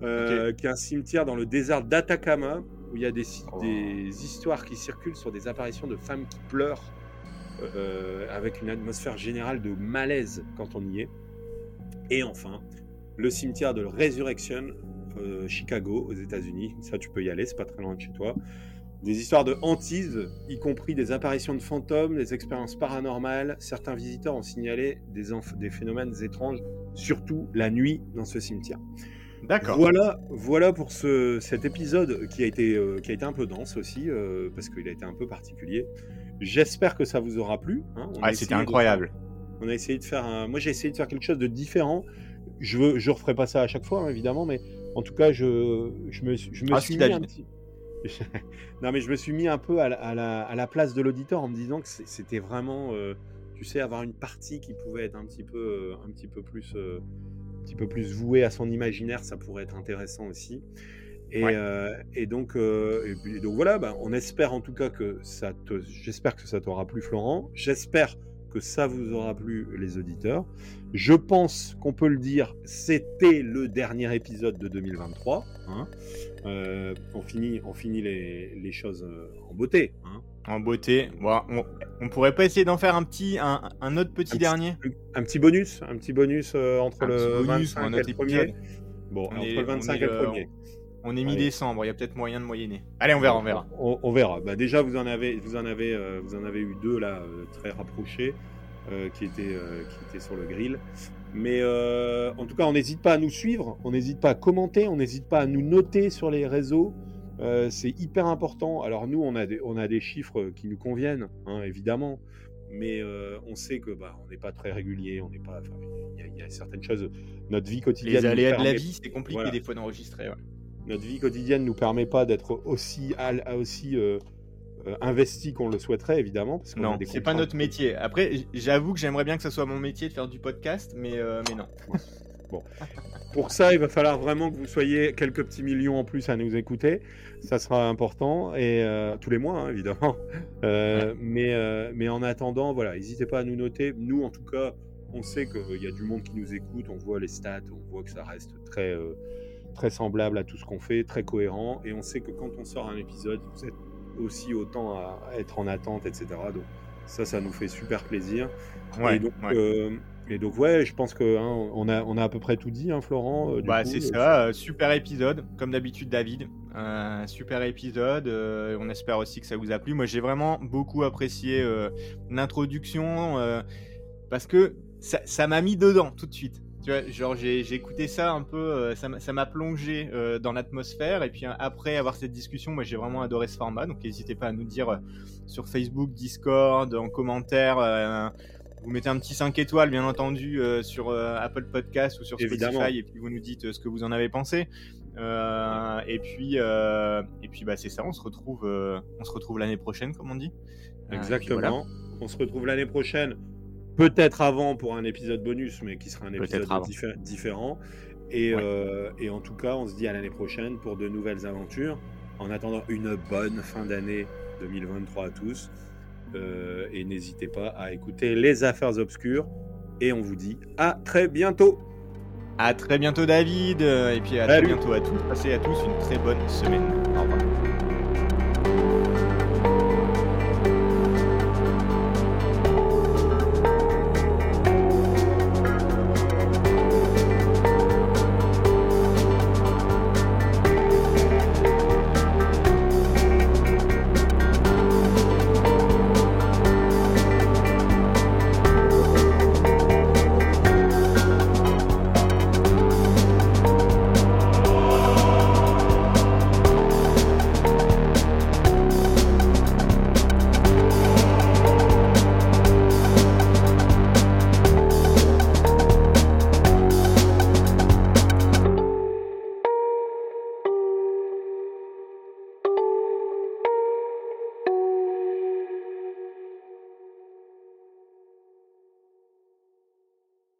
qui est un cimetière dans le désert d'Atacama où il y a des, oh. des histoires qui circulent sur des apparitions de femmes qui pleurent euh, avec une atmosphère générale de malaise quand on y est. Et enfin, le cimetière de Resurrection, euh, Chicago, aux États-Unis. Ça, tu peux y aller, c'est pas très loin de chez toi. Des histoires de hantises, y compris des apparitions de fantômes, des expériences paranormales. Certains visiteurs ont signalé des, des phénomènes étranges, surtout la nuit dans ce cimetière. D'accord. Voilà, voilà pour ce, cet épisode qui a été, euh, qui a été un peu dense aussi, parce qu'il a été un peu particulier. J'espère que ça vous aura plu. Hein. c'était incroyable. on a essayé de faire un... Moi, j'ai essayé de faire quelque chose de différent. Je ne je referai pas ça à chaque fois, hein, évidemment, mais en tout cas, je, je me, je me ah, suis mis un petit... non, mais je me suis mis un peu à la, à la, place de l'auditeur en me disant que c'était vraiment, euh, tu sais, avoir une partie qui pouvait être un petit peu, euh, un petit peu plus, euh, un petit peu plus vouée à son imaginaire, ça pourrait être intéressant aussi. Euh, et, donc, euh, et, donc voilà, bah, on espère en tout cas que ça te, j'espère que ça t'aura plu, Florent. J'espère que ça vous aura plu, les auditeurs. Je pense qu'on peut le dire, c'était le dernier épisode de 2023. Hein. Euh, on finit, on finit les, les choses en beauté. Hein. En beauté. Bon, on, pourrait pas essayer d'en faire un petit, un, un autre petit dernier? un, petit bonus, un petit bonus entre le 25 et le premier? Bon, entre le 25 et le premier. On est mi-décembre, il y a peut-être moyen de moyenner. Allez, on verra, on verra. On, verra. Bah, déjà, vous en avez, vous en avez, euh, vous en avez eu deux là, euh, très rapprochés, euh, qui étaient, qui étaient sur le grill. Mais en tout cas, on n'hésite pas à nous suivre, on n'hésite pas à commenter, on n'hésite pas à nous noter sur les réseaux. c'est hyper important. Alors nous, on a des, on a des chiffres qui nous conviennent, hein, évidemment mais on sait que bah, on n'est pas très régulier, on n'est pas. Il y, a certaines choses. Notre vie quotidienne. Les aléas de la vie, c'est compliqué des fois d'enregistrer. Notre vie quotidienne nous permet pas d'être aussi aussi investi qu'on le souhaiterait évidemment. Parce non, c'est pas notre métier. Après, j'avoue que j'aimerais bien que ce soit mon métier de faire du podcast, mais mais non. bon, pour ça, il va falloir vraiment que vous soyez quelques petits millions en plus à nous écouter. Ça sera important et euh, tous les mois, hein, évidemment. Euh, mais, euh, mais en attendant, voilà, n'hésitez pas à nous noter. Nous, en tout cas, on sait qu'il y a du monde qui nous écoute. On voit les stats, on voit que ça reste très, très semblable à tout ce qu'on fait, très cohérent. Et on sait que quand on sort un épisode, vous êtes aussi autant à être en attente, etc. Donc ça, ça nous fait super plaisir. Ouais, et donc ouais, je pense que hein, on, a, on a à peu près tout dit, hein, Florent. Euh, bah c'est ça, euh, super épisode, comme d'habitude David. Euh, super épisode, on espère aussi que ça vous a plu. Moi j'ai vraiment beaucoup apprécié l'introduction parce que ça m'a mis dedans tout de suite. Tu vois, genre j'ai écouté ça un peu, ça m'a plongé dans l'atmosphère et puis après avoir cette discussion, moi j'ai vraiment adoré ce format. Donc n'hésitez pas à nous dire sur Facebook, Discord, en commentaire vous mettez un petit 5 étoiles, bien entendu, euh, sur euh, Apple Podcast ou sur Spotify, et puis vous nous dites euh, ce que vous en avez pensé. et puis, et puis bah, c'est ça, on se retrouve, on se retrouve l'année prochaine, comme on dit. Exactement. On se retrouve l'année prochaine, peut-être avant pour un épisode bonus, mais qui sera un épisode différent. Et, et en tout cas, on se dit à l'année prochaine pour de nouvelles aventures. En attendant une bonne fin d'année 2023 à tous. Euh, et n'hésitez pas à écouter les affaires obscures. Et on vous dit à très bientôt. À très bientôt David. Et puis à très bientôt à tous. Passez à tous une très bonne semaine. Au revoir.